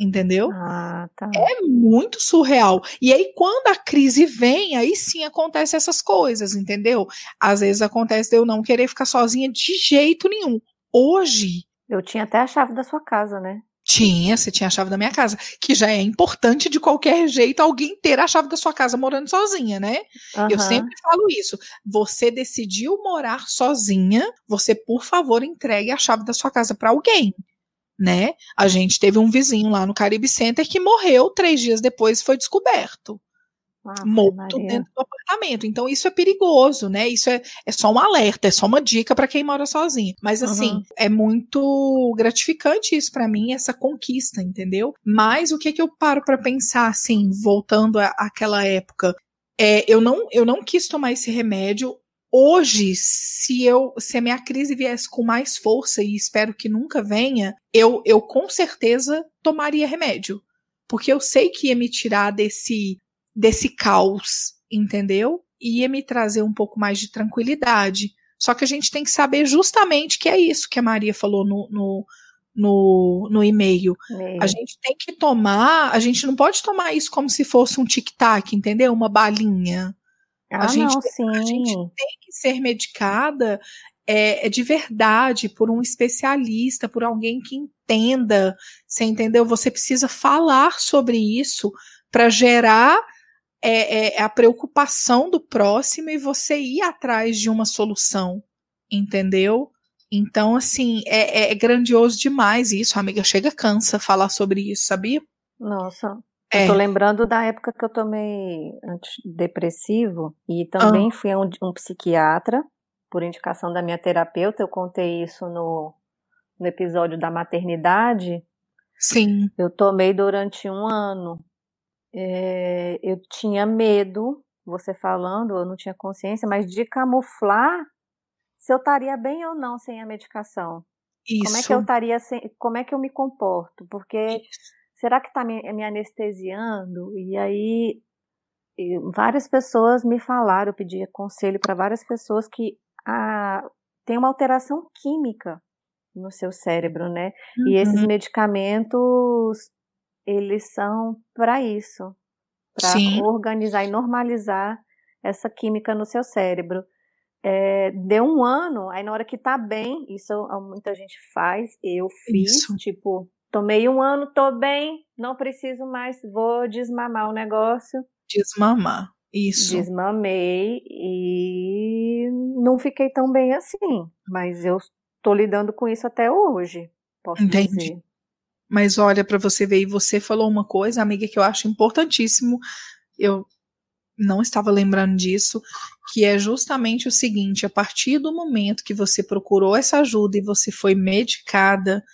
entendeu?
Ah, tá.
É muito surreal. E aí, quando a crise vem, aí sim acontece essas coisas, entendeu? Às vezes acontece de eu não querer ficar sozinha de jeito nenhum. Hoje.
Eu tinha até a chave da sua casa, né?
Tinha, você tinha a chave da minha casa, que já é importante de qualquer jeito alguém ter a chave da sua casa morando sozinha, né? Uhum. Eu sempre falo isso. Você decidiu morar sozinha, você, por favor, entregue a chave da sua casa para alguém né? A gente teve um vizinho lá no Caribe Center que morreu três dias depois e foi descoberto.
Ah,
morto Maria. dentro do apartamento. Então, isso é perigoso, né? Isso é, é só um alerta, é só uma dica para quem mora sozinho. Mas, assim, uhum. é muito gratificante isso para mim, essa conquista, entendeu? Mas o que, que eu paro para pensar, assim, voltando àquela época? É, eu, não, eu não quis tomar esse remédio hoje, se eu se a minha crise viesse com mais força e espero que nunca venha, eu, eu com certeza tomaria remédio, porque eu sei que ia me tirar desse desse caos, entendeu? E ia me trazer um pouco mais de tranquilidade. Só que a gente tem que saber justamente que é isso que a Maria falou no, no, no, no e-mail. A gente tem que tomar, a gente não pode tomar isso como se fosse um tic-tac, entendeu? Uma balinha.
Ah, a, gente, não, sim.
a gente tem que ser medicada é, é, de verdade por um especialista, por alguém que entenda. Você entendeu? Você precisa falar sobre isso para gerar é, é, a preocupação do próximo e você ir atrás de uma solução. Entendeu? Então, assim, é, é, é grandioso demais isso, amiga. Chega, cansa falar sobre isso, sabia?
Nossa, é. Eu tô lembrando da época que eu tomei antidepressivo e também ah. fui a um, um, psiquiatra, por indicação da minha terapeuta. Eu contei isso no, no episódio da maternidade.
Sim.
Eu tomei durante um ano. É, eu tinha medo, você falando, eu não tinha consciência, mas de camuflar se eu estaria bem ou não sem a medicação.
Isso.
Como é que eu estaria sem, como é que eu me comporto? Porque Isso será que está me, me, anestesiando? E aí várias pessoas me falaram, eu pedi conselho para várias pessoas que a, tem uma alteração química no seu cérebro, né? Uhum. E esses medicamentos, eles são para isso, para organizar e normalizar essa química no seu cérebro. É, deu um ano, aí na hora que tá bem, isso muita gente faz, eu fiz, isso. tipo, tomei um ano, tô bem, não preciso mais, vou desmamar o negócio.
Desmamar, isso.
Desmamei e não fiquei tão bem assim, mas eu tô lidando com isso até hoje, posso Entendi. dizer.
Mas olha, para você ver, e você falou uma coisa, amiga, que eu acho importantíssimo. Eu não estava lembrando disso, que é justamente o seguinte: a partir do momento que você procurou essa ajuda e você foi medicada,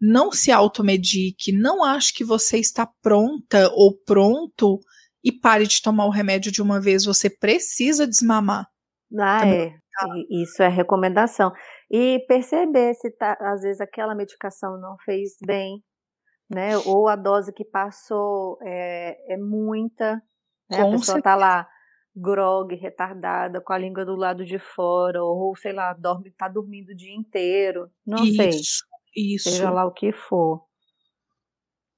não se automedique, não ache que você está pronta ou pronto e pare de tomar o remédio de uma vez, você precisa desmamar.
Ah, é. Isso é recomendação. E perceber se tá, às vezes aquela medicação não fez bem, né? Ou a dose que passou é, é muita, né? a pessoa está lá grog, retardada, com a língua do lado de fora, ou sei lá, dorme, tá dormindo o dia inteiro. Não isso, sei. Isso. Seja lá o que for.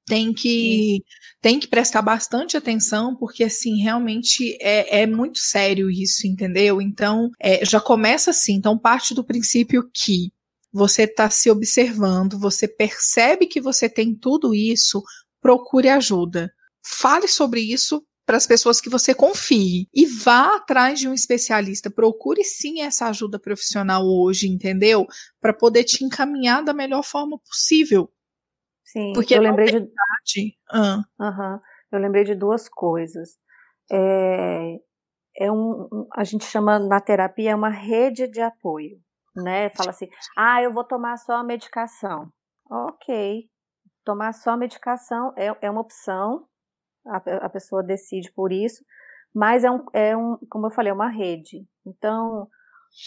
Tem que, tem que prestar bastante atenção, porque assim, realmente é, é muito sério isso, entendeu? Então, é, já começa assim. Então, parte do princípio que você está se observando, você percebe que você tem tudo isso, procure ajuda. Fale sobre isso para as pessoas que você confie e vá atrás de um especialista. Procure sim essa ajuda profissional hoje, entendeu? Para poder te encaminhar da melhor forma possível.
Sim, porque eu lembrei de ah. uhum. eu lembrei de duas coisas. É, é um, a gente chama na terapia é uma rede de apoio, né? Fala assim, ah, eu vou tomar só a medicação. Ok, tomar só a medicação é, é uma opção, a, a pessoa decide por isso, mas é um, é um, como eu falei, é uma rede. Então,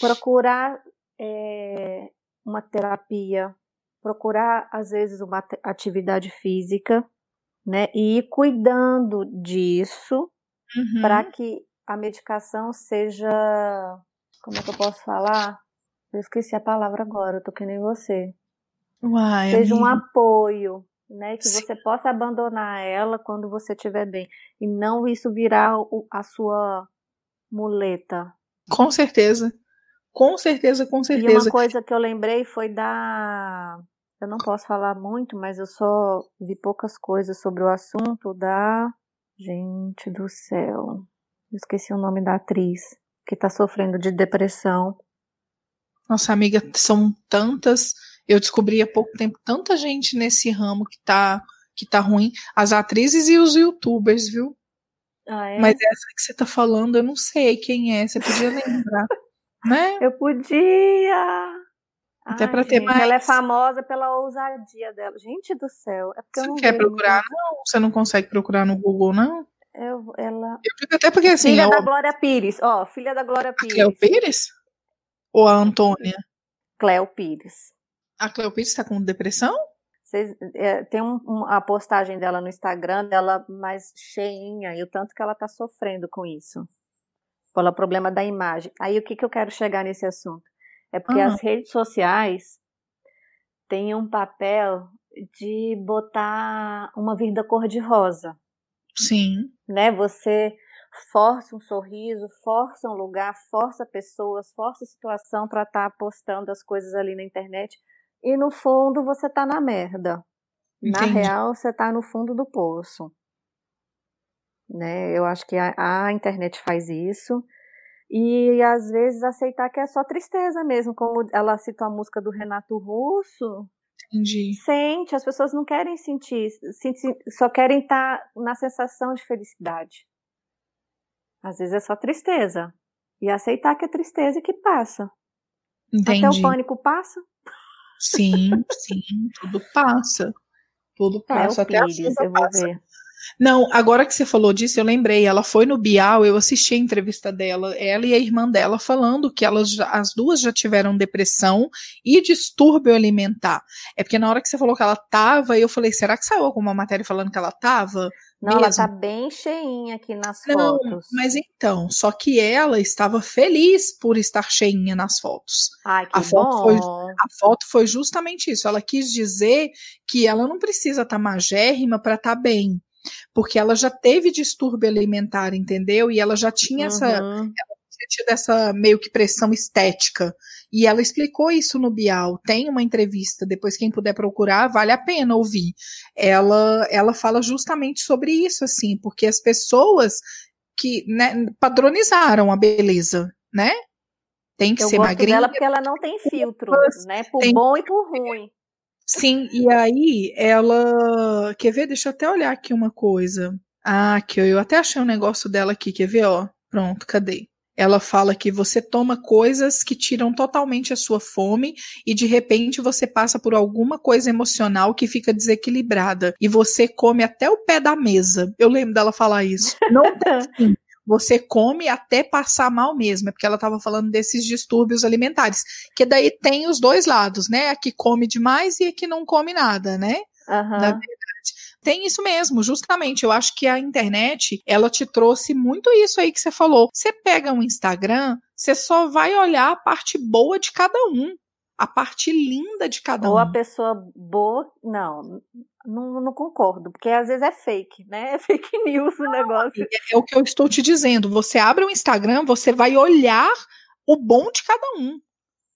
procurar é, uma terapia, procurar às vezes uma atividade física, né, e ir cuidando disso uhum. para que a medicação seja, como é que eu posso falar? Eu esqueci a palavra agora, eu tô que nem você.
Uai,
seja amiga. um apoio, né? Que Sim. você possa abandonar ela quando você estiver bem. E não isso virar o, a sua muleta.
Com certeza. Com certeza, com certeza. E
uma coisa que eu lembrei foi da. Eu não posso falar muito, mas eu só vi poucas coisas sobre o assunto da. Gente do céu. Eu esqueci o nome da atriz que tá sofrendo de depressão.
Nossa amiga, são tantas eu descobri há pouco tempo tanta gente nesse ramo que tá, que tá ruim. As atrizes e os youtubers, viu?
Ah, é?
Mas essa que você tá falando, eu não sei quem é. Você podia lembrar, né?
Eu podia!
Até para ter mais.
Ela é famosa pela ousadia dela. Gente do céu. É porque
você
não
quer procurar, não? Você não consegue procurar no Google, não?
Eu, ela...
eu digo até porque assim.
Filha da Glória Pires. Ó, filha da Glória Pires.
A Cleo Pires? Ou a Antônia?
Cleo Pires.
A Cleopatra está com depressão?
Vocês, é, tem um, um, a postagem dela no Instagram, dela mais cheinha, e o tanto que ela está sofrendo com isso. Pelo problema da imagem. Aí o que, que eu quero chegar nesse assunto? É porque as redes sociais têm um papel de botar uma vida cor-de-rosa.
Sim.
Né? Você força um sorriso, força um lugar, força pessoas, força a situação para estar tá postando as coisas ali na internet e no fundo você tá na merda. Entendi. Na real, você tá no fundo do poço. Né? Eu acho que a, a, internet faz isso. E às vezes aceitar que é só tristeza mesmo, como ela citou a música do Renato Russo.
Entendi.
Sente, as pessoas não querem sentir, só querem estar tá na sensação de felicidade. Às vezes é só tristeza. E aceitar que é tristeza e que passa. Entendi. Até o pânico passa.
Sim, sim, tudo passa. Tudo passa.
É, Até Pires, a chuva passa. Ver.
Não, agora que você falou disso, eu lembrei. Ela foi no Bial, eu assisti a entrevista dela, ela e a irmã dela falando que elas já, as duas já tiveram depressão e distúrbio alimentar. É porque na hora que você falou que ela tava, eu falei, será que saiu alguma matéria falando que ela tava?
Não, mesmo? ela tá bem cheinha aqui nas Não, fotos.
Mas então, só que ela estava feliz por estar cheinha nas fotos.
Ai, que
a
bom.
Foto foi, a foto foi justamente isso. Ela quis dizer que ela não precisa estar tá magérrima para estar tá bem porque ela já teve distúrbio alimentar, entendeu? E ela já tinha uhum. essa, ela tido essa meio que pressão estética. E ela explicou isso no Bial. Tem uma entrevista, depois quem puder procurar, vale a pena ouvir. Ela, ela fala justamente sobre isso, assim, porque as pessoas que né, padronizaram a beleza, né? Tem que
Eu
ser
gosto
magrinha.
dela porque ela não tem filtro, né? Por tem... bom e por ruim.
Sim, e aí ela. Quer ver? Deixa eu até olhar aqui uma coisa. Ah, que eu até achei um negócio dela aqui, quer ver? Ó, pronto, cadê? Ela fala que você toma coisas que tiram totalmente a sua fome e de repente você passa por alguma coisa emocional que fica desequilibrada e você come até o pé da mesa. Eu lembro dela falar isso. Não tem fim você come até passar mal mesmo, é porque ela estava falando desses distúrbios alimentares, que daí tem os dois lados, né? A que come demais e a que não come nada, né?
Uhum. Na verdade.
Tem isso mesmo, justamente. Eu acho que a internet, ela te trouxe muito isso aí que você falou. Você pega um Instagram, você só vai olhar a parte boa de cada um a parte linda de cada
Ou
um.
Ou a pessoa boa, não, não, não, concordo, porque às vezes é fake, né? É fake news o negócio.
É, é, o que eu estou te dizendo. Você abre o Instagram, você vai olhar o bom de cada um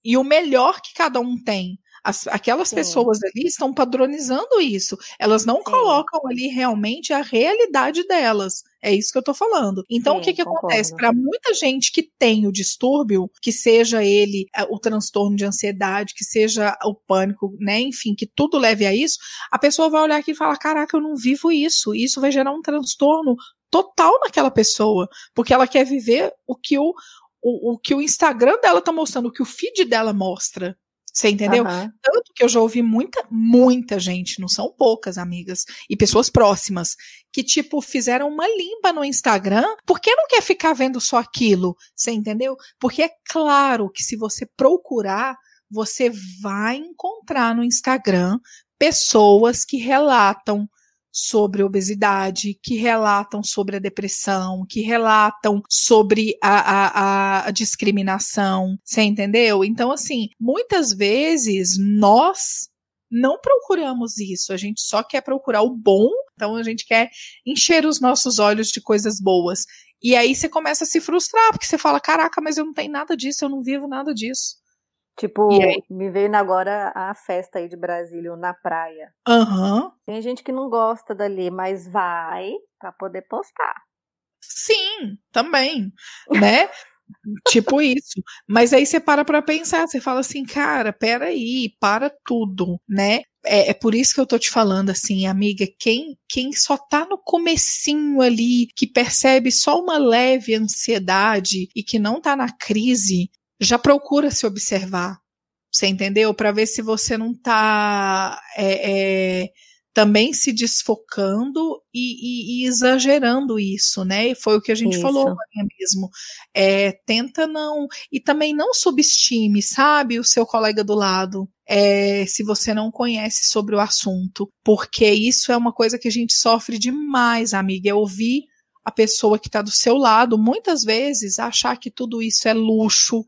e o melhor que cada um tem. As, aquelas Sim. pessoas ali estão padronizando isso. Elas não Sim. colocam ali realmente a realidade delas. É isso que eu tô falando. Então, Sim, o que que concordo. acontece? Para muita gente que tem o distúrbio, que seja ele é, o transtorno de ansiedade, que seja o pânico, né? Enfim, que tudo leve a isso, a pessoa vai olhar aqui e falar: caraca, eu não vivo isso. Isso vai gerar um transtorno total naquela pessoa, porque ela quer viver o que o, o, o que o Instagram dela tá mostrando, o que o feed dela mostra. Você entendeu? Uhum. Tanto que eu já ouvi muita, muita gente, não são poucas amigas e pessoas próximas, que, tipo, fizeram uma limpa no Instagram porque não quer ficar vendo só aquilo. Você entendeu? Porque é claro que se você procurar, você vai encontrar no Instagram pessoas que relatam sobre obesidade, que relatam sobre a depressão, que relatam sobre a, a, a discriminação. Você entendeu? Então, assim, muitas vezes nós não procuramos isso, a gente só quer procurar o bom, então a gente quer encher os nossos olhos de coisas boas. E aí você começa a se frustrar, porque você fala: caraca, mas eu não tenho nada disso, eu não vivo nada disso.
Tipo, me veio agora a festa aí de Brasília, na praia.
Uhum.
Tem gente que não gosta dali, mas vai para poder postar.
Sim, também, né? tipo isso. Mas aí você para pra pensar, você fala assim, cara, peraí, para tudo, né? É, é, por isso que eu tô te falando assim, amiga, quem, quem só tá no comecinho ali, que percebe só uma leve ansiedade e que não tá na crise, já procura se observar. Você entendeu? Para ver se você não está é, é, também se desfocando e, e, e, exagerando isso, né? E foi o que a gente isso. falou mesmo. É, tenta não. E também não subestime, sabe, o seu colega do lado. É, se você não conhece sobre o assunto. Porque isso é uma coisa que a gente sofre demais, amiga. É ouvir a pessoa que está do seu lado, muitas vezes, achar que tudo isso é luxo,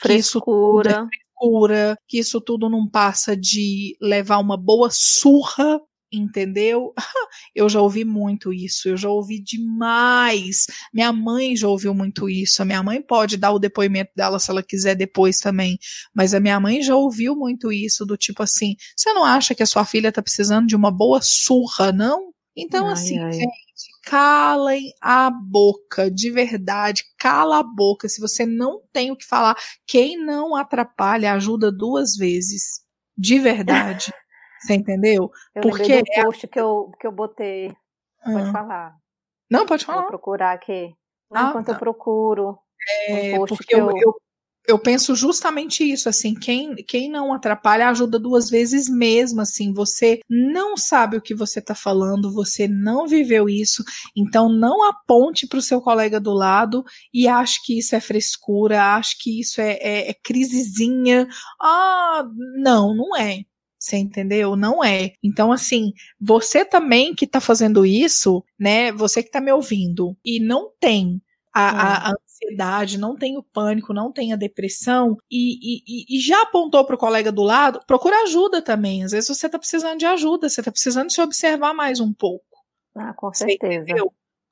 frescura. Que
isso, frescura, que isso tudo não passa de levar uma boa surra entendeu? Eu já ouvi muito isso, eu já ouvi demais. Minha mãe já ouviu muito isso. A minha mãe pode dar o depoimento dela se ela quiser depois também, mas a minha mãe já ouviu muito isso do tipo assim: "Você não acha que a sua filha tá precisando de uma boa surra, não?" Então ai, assim, ai. Calem a boca, de verdade, cala a boca. Se você não tem o que falar, quem não atrapalha ajuda duas vezes. De verdade. Você entendeu?
Eu Porque do post que eu, que eu botei. Pode ah. falar.
Não, pode falar.
Vou procurar aqui. Não, ah, enquanto tá. eu procuro.
É, um porque eu, eu, eu penso justamente isso, assim, quem, quem não atrapalha ajuda duas vezes mesmo, assim, você não sabe o que você está falando, você não viveu isso, então não aponte para o seu colega do lado e ache que isso é frescura, ache que isso é, é, é crisezinha, ah, não, não é. Você entendeu? Não é. Então, assim, você também que tá fazendo isso, né? Você que tá me ouvindo e não tem a, a, a ansiedade, não tem o pânico, não tem a depressão e, e, e já apontou para o colega do lado, procura ajuda também. Às vezes você está precisando de ajuda, você está precisando se observar mais um pouco.
Ah, com certeza.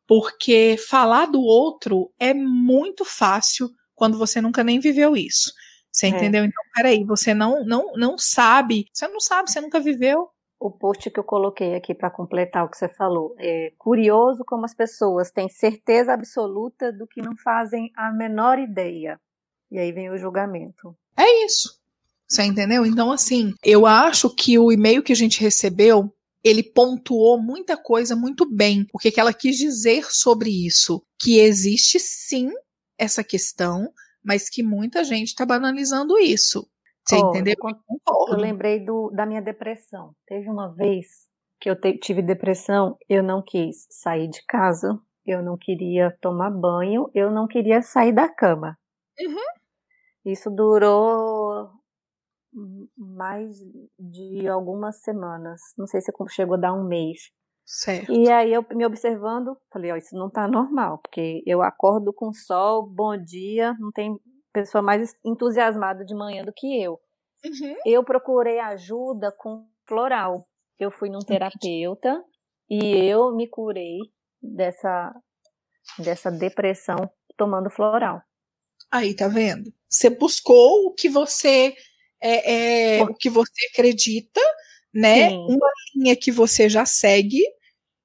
Porque falar do outro é muito fácil quando você nunca nem viveu isso. Você é. entendeu? Então, peraí, você não, não, não sabe, você não sabe, você nunca viveu
o post que eu coloquei aqui para completar o que você falou. É curioso como as pessoas têm certeza absoluta do que não fazem a menor ideia. E aí vem o julgamento.
É isso. Você entendeu? Então, assim, eu acho que o e-mail que a gente recebeu, ele pontuou muita coisa muito bem. O que, que ela quis dizer sobre isso? Que existe sim essa questão, mas que muita gente está banalizando isso. Você oh, entendeu?
Eu, eu lembrei do, da minha depressão. Teve uma vez que eu te, tive depressão, eu não quis sair de casa, eu não queria tomar banho, eu não queria sair da cama. Uhum. Isso durou mais de algumas semanas. Não sei se chegou a dar um mês.
Certo.
E aí eu me observando, falei, ó, isso não tá normal, porque eu acordo com sol, bom dia, não tem pessoa mais entusiasmada de manhã do que eu. Uhum. Eu procurei ajuda com floral. Eu fui num terapeuta e eu me curei dessa, dessa depressão tomando floral.
Aí, tá vendo? Você buscou o que você é, é o que você acredita, né? Sim. Uma linha que você já segue,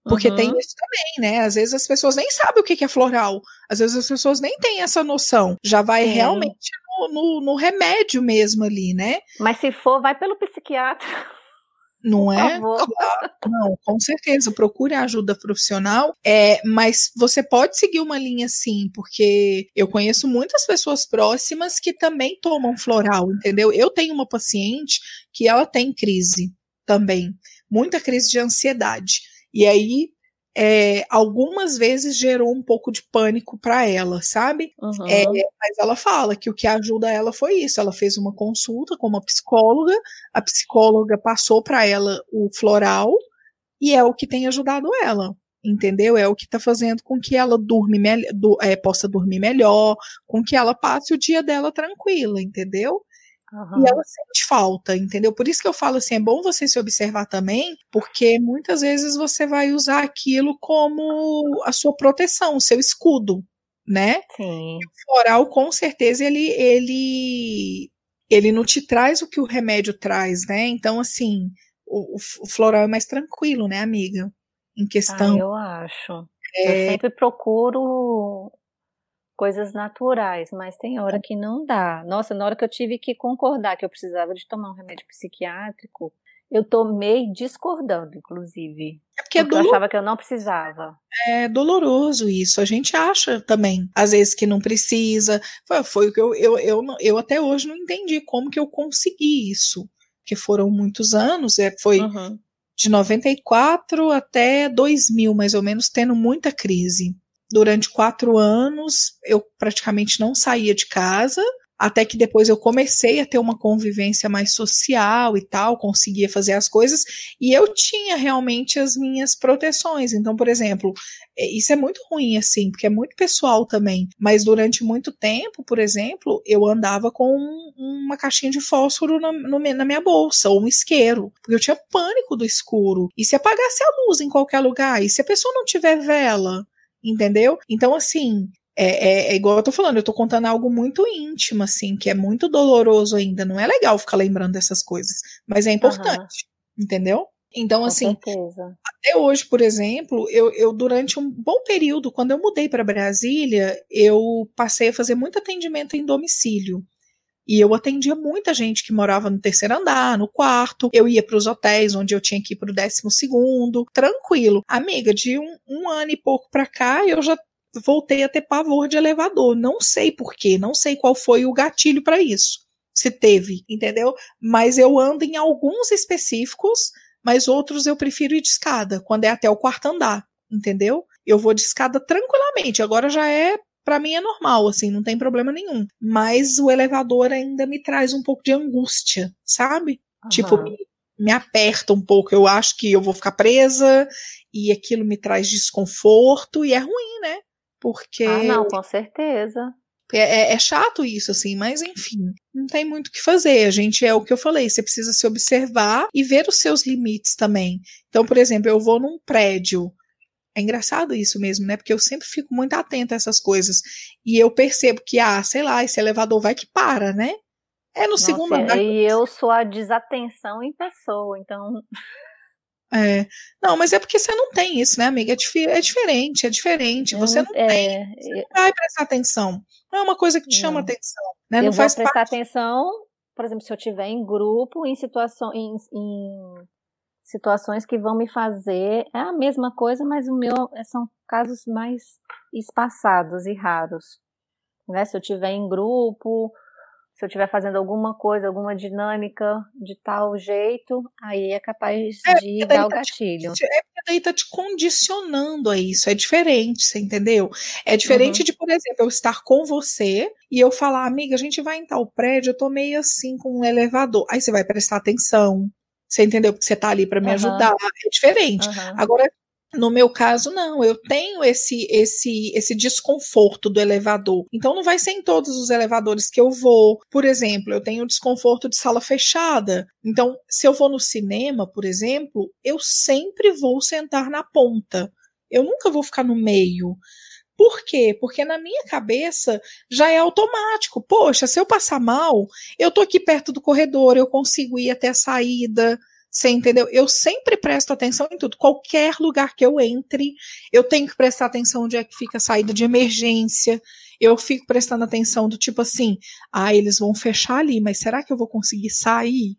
porque uhum. tem isso também, né? Às vezes as pessoas nem sabem o que é floral. Às vezes as pessoas nem têm essa noção. Já vai Sim. realmente no, no, no, remédio mesmo ali, né?
Mas se for, vai pelo psiquiatra.
Não Por é? Favor. Não, com certeza. Procure ajuda profissional. É, mas você pode seguir uma linha sim, porque eu conheço muitas pessoas próximas que também tomam floral, entendeu? Eu tenho uma paciente que ela tem crise também, muita crise de ansiedade. E aí, é, algumas vezes gerou um pouco de pânico para ela, sabe? Uhum. É, mas ela fala que o que ajuda ela foi isso. Ela fez uma consulta com uma psicóloga, a psicóloga passou para ela o floral e é o que tem ajudado ela. Entendeu? É o que está fazendo com que ela dorme do, é, possa dormir melhor, com que ela passe o dia dela tranquila, entendeu? Uhum. E ela sente falta, entendeu? Por isso que eu falo assim, é bom você se observar também, porque muitas vezes você vai usar aquilo como a sua proteção, o seu escudo, né?
Sim. E
o floral, com certeza, ele, ele, ele não te traz o que o remédio traz, né? Então, assim, o, o floral é mais tranquilo, né, amiga? Em questão. Ah,
eu acho. É... Eu sempre procuro coisas naturais, mas tem hora que não dá. Nossa, na hora que eu tive que concordar que eu precisava de tomar um remédio psiquiátrico, eu tomei discordando, inclusive. É porque, é porque é eu achava que eu não precisava.
É doloroso isso. A gente acha também, às vezes, que não precisa. Foi, o que eu, eu, eu, eu até hoje não entendi como que eu consegui isso. Que foram muitos anos, é, foi uhum. de 94 até 2000, mais ou menos, tendo muita crise. Durante quatro anos, eu praticamente não saía de casa, até que depois eu comecei a ter uma convivência mais social e tal, conseguia fazer as coisas, e eu tinha realmente as minhas proteções. Então, por exemplo, é, isso é muito ruim, assim, porque é muito pessoal também. Mas durante muito tempo, por exemplo, eu andava com uma caixinha de fósforo na, no, na minha bolsa, ou um isqueiro, porque eu tinha pânico do escuro. E se apagasse a luz em qualquer lugar? E se a pessoa não tiver vela? Entendeu? Então, assim, é, é, é, igual eu tô falando, eu tô contando algo muito íntimo, assim, que é muito doloroso ainda. Não é legal ficar lembrando dessas coisas, mas é importante, uhum. entendeu? Então, Com assim, certeza. até hoje, por exemplo, eu, eu durante um bom período, quando eu mudei para Brasília, eu passei a fazer muito atendimento em domicílio. E eu atendia muita gente que morava no terceiro andar, no quarto. Eu ia para os hotéis onde eu tinha que ir para o décimo segundo, tranquilo. Amiga, de um, um ano e pouco para cá, eu já voltei a ter pavor de elevador. Não sei porquê, não sei qual foi o gatilho para isso. Se teve, entendeu? Mas eu ando em alguns específicos, mas outros eu prefiro ir de escada, quando é até o quarto andar, entendeu? Eu vou de escada tranquilamente. Agora já é para mim é normal, assim, não tem problema nenhum. Mas o elevador ainda me traz um pouco de angústia, sabe? Uhum. Tipo, me, me aperta um pouco. Eu acho que eu vou ficar presa e aquilo me traz desconforto e é ruim, né? Porque.
Ah, não, com certeza.
É, é, é, chato isso, assim, mas enfim, não tem muito o que fazer. A gente é o que eu falei, você precisa se observar e ver os seus limites também. Então, por exemplo, eu vou num prédio. É engraçado isso mesmo, né? Porque eu sempre fico muito atenta a essas coisas. E eu percebo que, ah, sei lá, esse elevador vai que para, né? É no Nossa, segundo andar.
E eu sou a desatenção em pessoa, então.
É. Não, mas é porque você não tem isso, né, amiga? É, dif é diferente, é diferente. Você não é, tem. Você não vai prestar atenção. Não é uma coisa que te chama atenção. Né?
Eu
não
vou prestar parte... atenção, por exemplo, se eu estiver em grupo, em, situação, em, em situações que vão me fazer. É a mesma coisa, mas o meu é, são casos mais espaçados e raros. Né? Se eu estiver em grupo, se eu estiver fazendo alguma coisa, alguma dinâmica de tal jeito, aí é capaz é, de dar o tá gatilho.
Te, é porque daí tá te condicionando a isso. É diferente, você entendeu? É diferente uhum. de, por exemplo, eu estar com você e eu falar, amiga, a gente vai em tal prédio, eu tô meio assim com um elevador. Aí você vai prestar atenção. Você entendeu? Porque você tá ali para me uhum. ajudar. É diferente. Uhum. Agora, no meu caso, não. Eu tenho esse, esse, esse desconforto do elevador. Então, não vai ser em todos os elevadores que eu vou. Por exemplo, eu tenho desconforto de sala fechada. Então, se eu vou no cinema, por exemplo, eu sempre vou sentar na ponta. Eu nunca vou ficar no meio. Por quê? Porque na minha cabeça já é automático. Poxa, se eu passar mal, eu tô aqui perto do corredor, eu consigo ir até a saída. Você entendeu? Eu sempre presto atenção em tudo. Qualquer lugar que eu entre, eu tenho que prestar atenção onde é que fica a saída de emergência. Eu fico prestando atenção do tipo assim, ah, eles vão fechar ali, mas será que eu vou conseguir sair?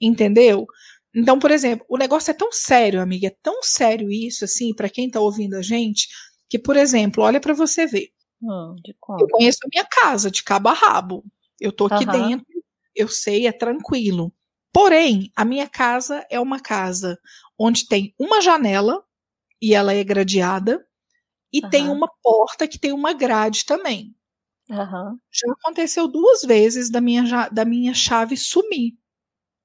Entendeu? Então, por exemplo, o negócio é tão sério, amiga, é tão sério isso, assim, para quem tá ouvindo a gente, que, por exemplo, olha para você ver.
Hum,
eu conheço a minha casa de cabo a rabo. Eu tô aqui uhum. dentro, eu sei, é tranquilo. Porém, a minha casa é uma casa onde tem uma janela e ela é gradeada e uhum. tem uma porta que tem uma grade também.
Uhum.
Já aconteceu duas vezes da minha, da minha chave sumir.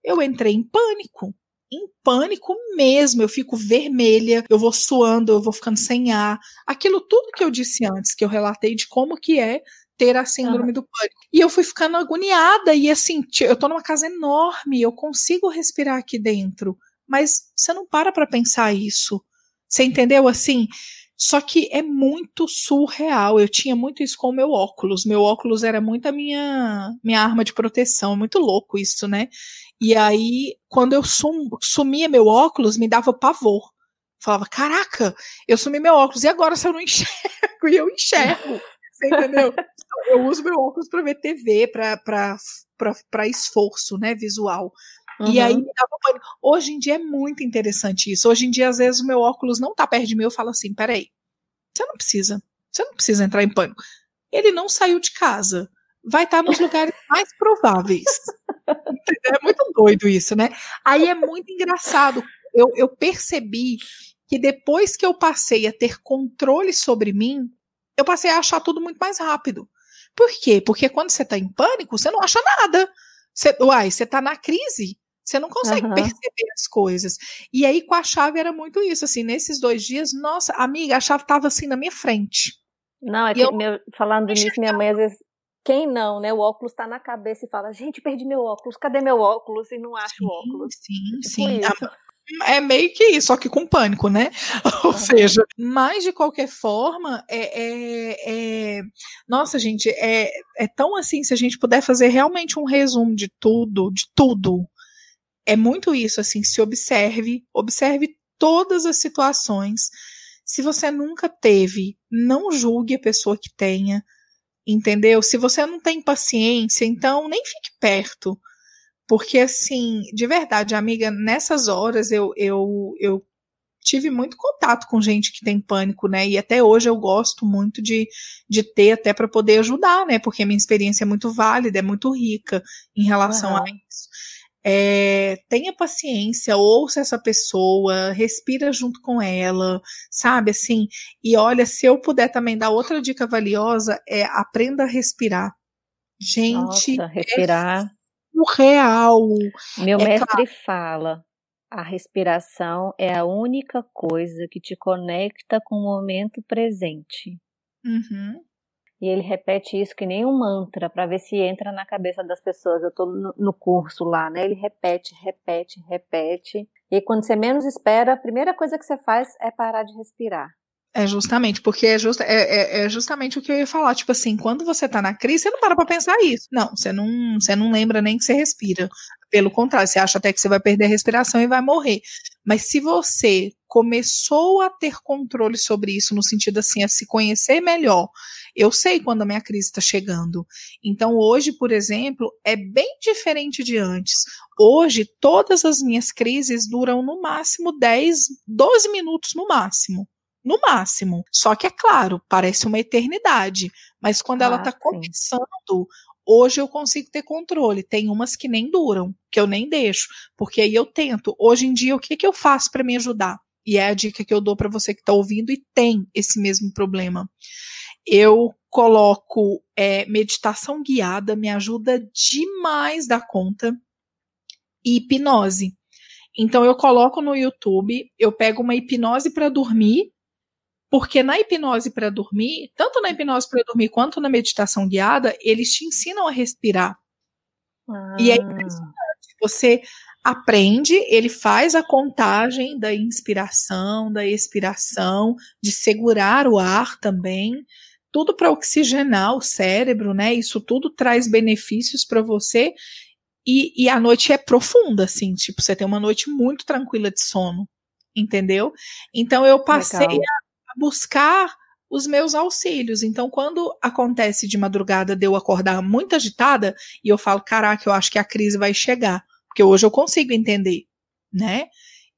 Eu entrei em pânico. Em pânico mesmo. Eu fico vermelha, eu vou suando, eu vou ficando sem ar. Aquilo tudo que eu disse antes, que eu relatei de como que é ter a síndrome uhum. do pânico. E eu fui ficando agoniada, e assim, eu tô numa casa enorme, eu consigo respirar aqui dentro, mas você não para pra pensar isso. Você entendeu? Assim, só que é muito surreal. Eu tinha muito isso com o meu óculos. Meu óculos era muito a minha, minha arma de proteção. Muito louco isso, né? E aí, quando eu sum, sumia meu óculos, me dava pavor. Falava, caraca, eu sumi meu óculos, e agora se eu não enxergo? E eu enxergo. Você entendeu? eu uso meu óculos para ver TV, para esforço, né, visual. Uhum. E aí me dava pânico. Hoje em dia é muito interessante isso. Hoje em dia, às vezes, o meu óculos não tá perto de mim, eu falo assim: peraí, você não precisa, você não precisa entrar em pânico. Ele não saiu de casa. Vai estar nos lugares mais prováveis. é muito doido isso, né? Aí é muito engraçado. Eu, eu percebi que depois que eu passei a ter controle sobre mim, eu passei a achar tudo muito mais rápido. Por quê? Porque quando você está em pânico, você não acha nada. Você, uai, você está na crise. Você não consegue uhum. perceber as coisas. E aí, com a chave, era muito isso. Assim, nesses dois dias, nossa, amiga, a chave estava assim na minha frente.
Não, é que eu, meu, falando nisso, minha mãe às vezes. Quem não, né? O óculos está na cabeça e fala: gente, perdi meu óculos, cadê meu óculos? E não acha o óculos.
Sim, tipo sim. É meio que isso, só que com pânico, né? Ou seja, mas de qualquer forma, é, é, é, nossa, gente, é, é tão assim, se a gente puder fazer realmente um resumo de tudo, de tudo, é muito isso, assim, se observe, observe todas as situações. Se você nunca teve, não julgue a pessoa que tenha, entendeu? Se você não tem paciência, então nem fique perto porque, assim, de verdade, amiga, nessas horas eu, eu, eu tive muito contato com gente que tem pânico, né? E até hoje eu gosto muito de, de ter até para poder ajudar, né? Porque a minha experiência é muito válida, é muito rica em relação uhum. a isso. É, tenha paciência, ouça essa pessoa, respira junto com ela, sabe assim? E olha, se eu puder também dar outra dica valiosa, é aprenda a respirar. Gente,
Nossa, respirar. É
surreal.
Meu é mestre claro. fala: a respiração é a única coisa que te conecta com o momento presente.
Uhum.
E ele repete isso que nem um mantra para ver se entra na cabeça das pessoas. Eu estou no, curso lá, né? Ele repete, repete, repete. E quando você menos espera, a primeira coisa que você faz é parar de respirar.
É justamente, porque é, just, é, é, é, justamente o que eu ia falar. Tipo assim, quando você tá na crise, você não para pra pensar isso. Não, você não, você não lembra nem que você respira. Pelo contrário, você acha até que você vai perder a respiração e vai morrer. Mas se você começou a ter controle sobre isso, no sentido assim, a se conhecer melhor, eu sei quando a minha crise está chegando. Então, hoje, por exemplo, é bem diferente de antes. Hoje, todas as minhas crises duram no máximo 10, 12 minutos no máximo no máximo. Só que é claro, parece uma eternidade, mas quando ah, ela está começando, hoje eu consigo ter controle. Tem umas que nem duram, que eu nem deixo, porque aí eu tento. Hoje em dia, o que, que eu faço para me ajudar? E é a dica que eu dou para você que está ouvindo e tem esse mesmo problema. Eu coloco é, meditação guiada, me ajuda demais da conta, e hipnose. Então eu coloco no YouTube, eu pego uma hipnose para dormir porque na hipnose para dormir, tanto na hipnose para dormir quanto na meditação guiada, eles te ensinam a respirar. Ah. E é ah. impressionante. Você aprende, ele faz a contagem da inspiração, da expiração, de segurar o ar também, tudo para oxigenar o cérebro, né? Isso tudo traz benefícios para você. E, e a noite é profunda, assim, tipo, você tem uma noite muito tranquila de sono, entendeu? Então eu passei Legal. a buscar os meus auxílios. Então, quando acontece de madrugada de eu acordar muito agitada e eu falo, caraca, eu acho que a crise vai chegar, porque hoje eu consigo entender, né?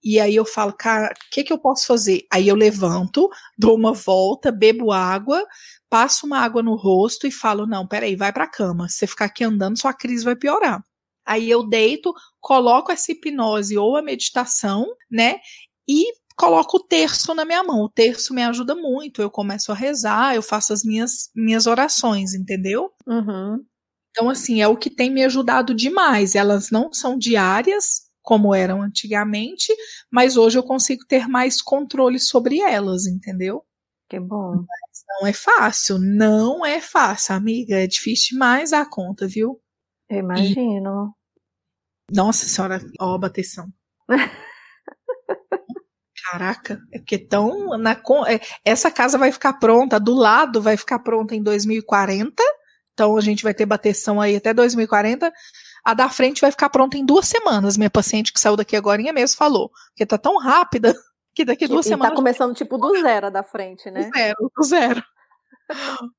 E aí eu falo, cara, o que, que eu posso fazer? Aí eu levanto, dou uma volta, bebo água, passo uma água no rosto e falo, não, peraí, vai pra cama. Se você ficar aqui andando, sua crise vai piorar. Aí eu deito, coloco essa hipnose ou a meditação, né? E coloco o terço na minha mão. O terço me ajuda muito. Eu começo a rezar, eu faço as minhas, minhas orações, entendeu?
Uhum.
Então, assim, é o que tem me ajudado demais. Elas não são diárias, como eram antigamente, mas hoje eu consigo ter mais controle sobre elas, entendeu?
Que bom.
Mas não é fácil, não é fácil, amiga. É difícil demais a conta, viu?
Eu imagino.
E... Nossa senhora, ó, bateção. Caraca, é porque tão na é, essa casa vai ficar pronta, do lado vai ficar pronta em 2040. Então a gente vai ter bateção aí até 2040. A da frente vai ficar pronta em duas semanas. Minha paciente que saiu daqui agora mesmo falou, porque tá tão rápida que daqui duas e tá semanas.
Tá começando tipo do zero da frente, né?
Do zero, do zero.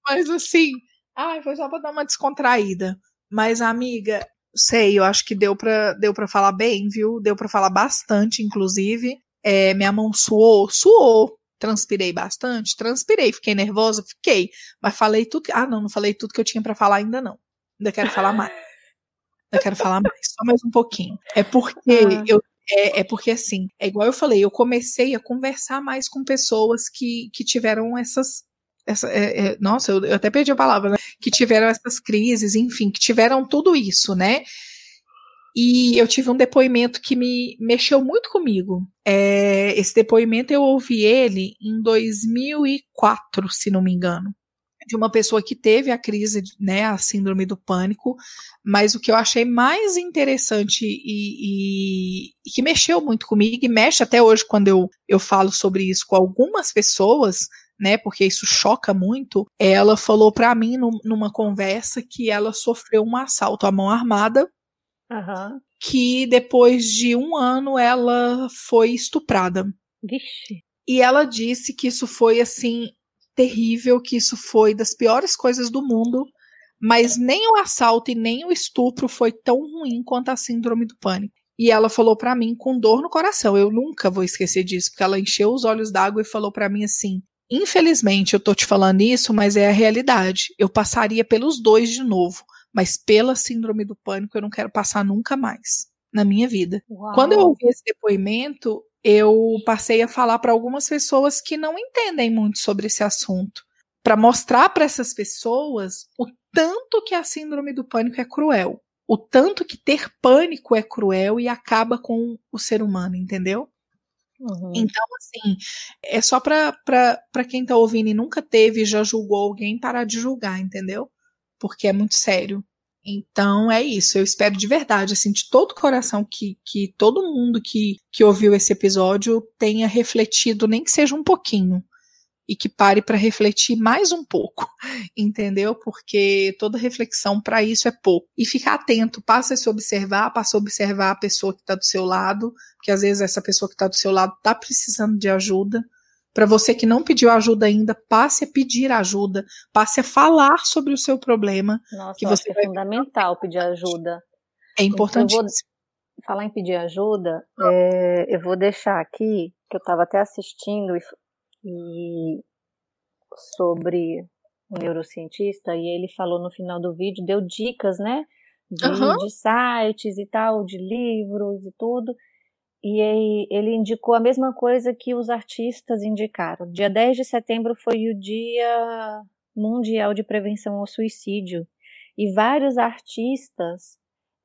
Mas assim, ai, foi só para dar uma descontraída. Mas amiga, sei, eu acho que deu para deu para falar bem, viu? Deu para falar bastante, inclusive. É, minha mão suou, suou. Transpirei bastante, transpirei. Fiquei nervosa, fiquei. Mas falei tudo. Ah, não, não falei tudo que eu tinha para falar ainda não. Ainda quero falar mais. Ainda quero falar mais, só mais um pouquinho. É porque ah. eu é, é, porque assim, é igual eu falei, eu comecei a conversar mais com pessoas que, que tiveram essas. Essa, é, é, nossa, eu, eu, até perdi a palavra, né? Que tiveram essas crises, enfim, que tiveram tudo isso, né? E eu tive um depoimento que me mexeu muito comigo. É, esse depoimento eu ouvi ele em 2004, se não me engano. De uma pessoa que teve a crise, né, a síndrome do pânico, mas o que eu achei mais interessante e, e, e que mexeu muito comigo, e mexe até hoje quando eu, eu falo sobre isso com algumas pessoas, né, porque isso choca muito, ela falou para mim numa conversa que ela sofreu um assalto à mão armada
Uhum.
Que depois de um ano ela foi estuprada.
Vixe.
E ela disse que isso foi assim terrível, que isso foi das piores coisas do mundo, mas nem o assalto e nem o estupro foi tão ruim quanto a síndrome do pânico. e ela falou para mim com dor no coração. Eu nunca vou esquecer disso, porque ela encheu os olhos d'água e falou para mim assim: "Infelizmente eu tô te falando isso, mas é a realidade. Eu passaria pelos dois de novo, mas pela síndrome do pânico eu não quero passar nunca mais na minha vida". Uau. Quando eu ouvi esse depoimento, eu passei a falar para algumas pessoas que não entendem muito sobre esse assunto, para mostrar para essas pessoas o tanto que a síndrome do pânico é cruel o tanto que ter pânico é cruel e acaba com o ser humano, entendeu? Uhum. Então, assim, é só para quem tá ouvindo e nunca teve e já julgou alguém parar de julgar, entendeu? Porque é muito sério. Então é isso. Eu espero de verdade, assim, de todo o coração que, que todo mundo que, que ouviu esse episódio tenha refletido, nem que seja um pouquinho, e que pare para refletir mais um pouco, entendeu? Porque toda reflexão para isso é pouco. E ficar atento, passa a se observar, passa a observar a pessoa que está do seu lado, que às vezes essa pessoa que está do seu lado está precisando de ajuda. Para você que não pediu ajuda ainda, passe a pedir ajuda, passe a falar sobre o seu problema.
Nossa,
que
você é fundamental pedir ajuda.
É importante.
Falar em pedir ajuda, é, eu vou deixar aqui, que eu estava até assistindo e e sobre um neurocientista e ele falou no final do vídeo, deu dicas, né? De, uhum. de sites e tal, de livros e tudo. E ele indicou a mesma coisa que os artistas indicaram. Dia 10 de setembro foi o Dia Mundial de Prevenção ao Suicídio. E vários artistas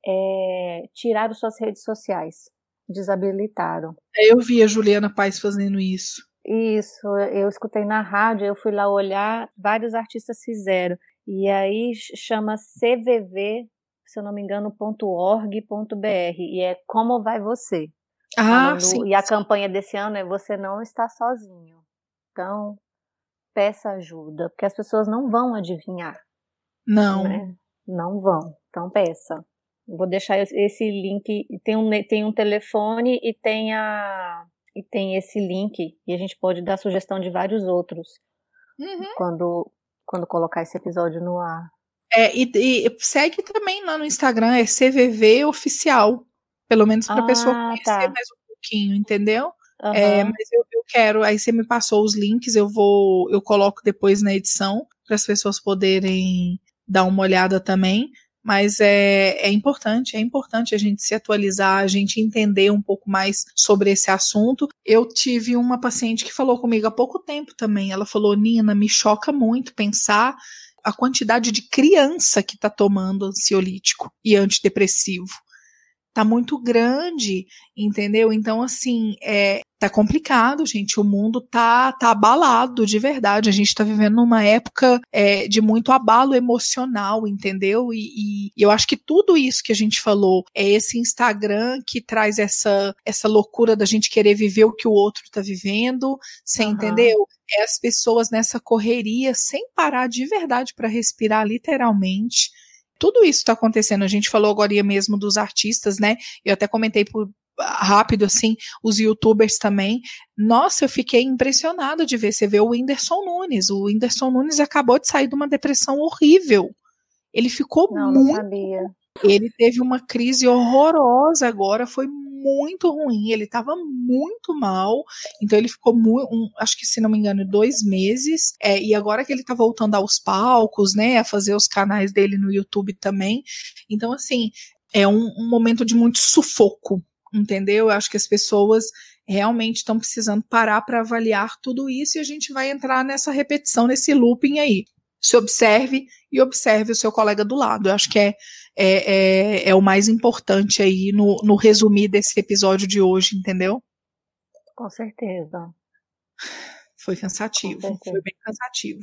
é, tiraram suas redes sociais, desabilitaram.
Eu vi a Juliana Paz fazendo isso.
Isso, eu escutei na rádio, eu fui lá olhar, vários artistas fizeram. E aí chama CVV, se eu não me engano, .org.br e é Como Vai Você.
Ah, no, sim.
E a campanha desse ano é Você Não Está Sozinho. Então, peça ajuda, porque as pessoas não vão adivinhar.
Não. Né?
Não vão. Então, peça. Vou deixar esse link. Tem um, tem um telefone e tem a, e tem esse link e a gente pode dar sugestão de vários outros uhum. quando, quando colocar esse episódio no ar.
É, e, e, segue também lá no Instagram, é CVV Oficial. Pelo menos para a ah, pessoa conhecer tá. mais um pouquinho, entendeu? Uhum. É, mas eu, eu, quero, aí você me passou os links, eu vou, eu coloco depois na edição para as pessoas poderem dar uma olhada também. Mas é, é importante, é importante a gente se atualizar, a gente entender um pouco mais sobre esse assunto. Eu tive uma paciente que falou comigo há pouco tempo também. Ela falou: Nina, me choca muito pensar a quantidade de criança que está tomando ansiolítico e antidepressivo tá muito grande, entendeu? Então, assim, é, tá complicado, gente. O mundo tá, tá abalado de verdade. A gente tá vivendo numa época é, de muito abalo emocional, entendeu? E, e, eu acho que tudo isso que a gente falou é esse Instagram que traz essa, essa loucura da gente querer viver o que o outro tá vivendo, você uhum. entendeu? É as pessoas nessa correria sem parar de verdade para respirar, literalmente tudo isso está acontecendo. A gente falou agora mesmo dos artistas, né? Eu até comentei por rápido assim, os youtubers também. Nossa, eu fiquei impressionado de ver. Você vê o Whindersson Nunes. O Whindersson Nunes acabou de sair de uma depressão horrível. Ele ficou
não,
muito.
Não sabia.
Ele teve uma crise horrorosa agora, foi muito ruim, ele estava muito mal, então ele ficou muito, um, acho que se não me engano, dois meses, é, e agora que ele está voltando aos palcos, né, a fazer os canais dele no YouTube também, então assim, é um, um momento de muito sufoco, entendeu? Eu acho que as pessoas realmente estão precisando parar para avaliar tudo isso e a gente vai entrar nessa repetição, nesse looping aí. Se observe e observe o seu colega do lado. Eu acho que é, é, é, é o mais importante aí no, no resumir desse episódio de hoje, entendeu?
Com certeza.
Foi cansativo, foi bem cansativo.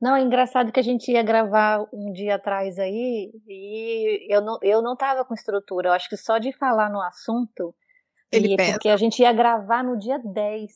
Não, é engraçado que a gente ia gravar um dia atrás aí e eu não, eu não tava com estrutura. Eu acho que só de falar no assunto,
Ele
e, porque a gente ia gravar no dia 10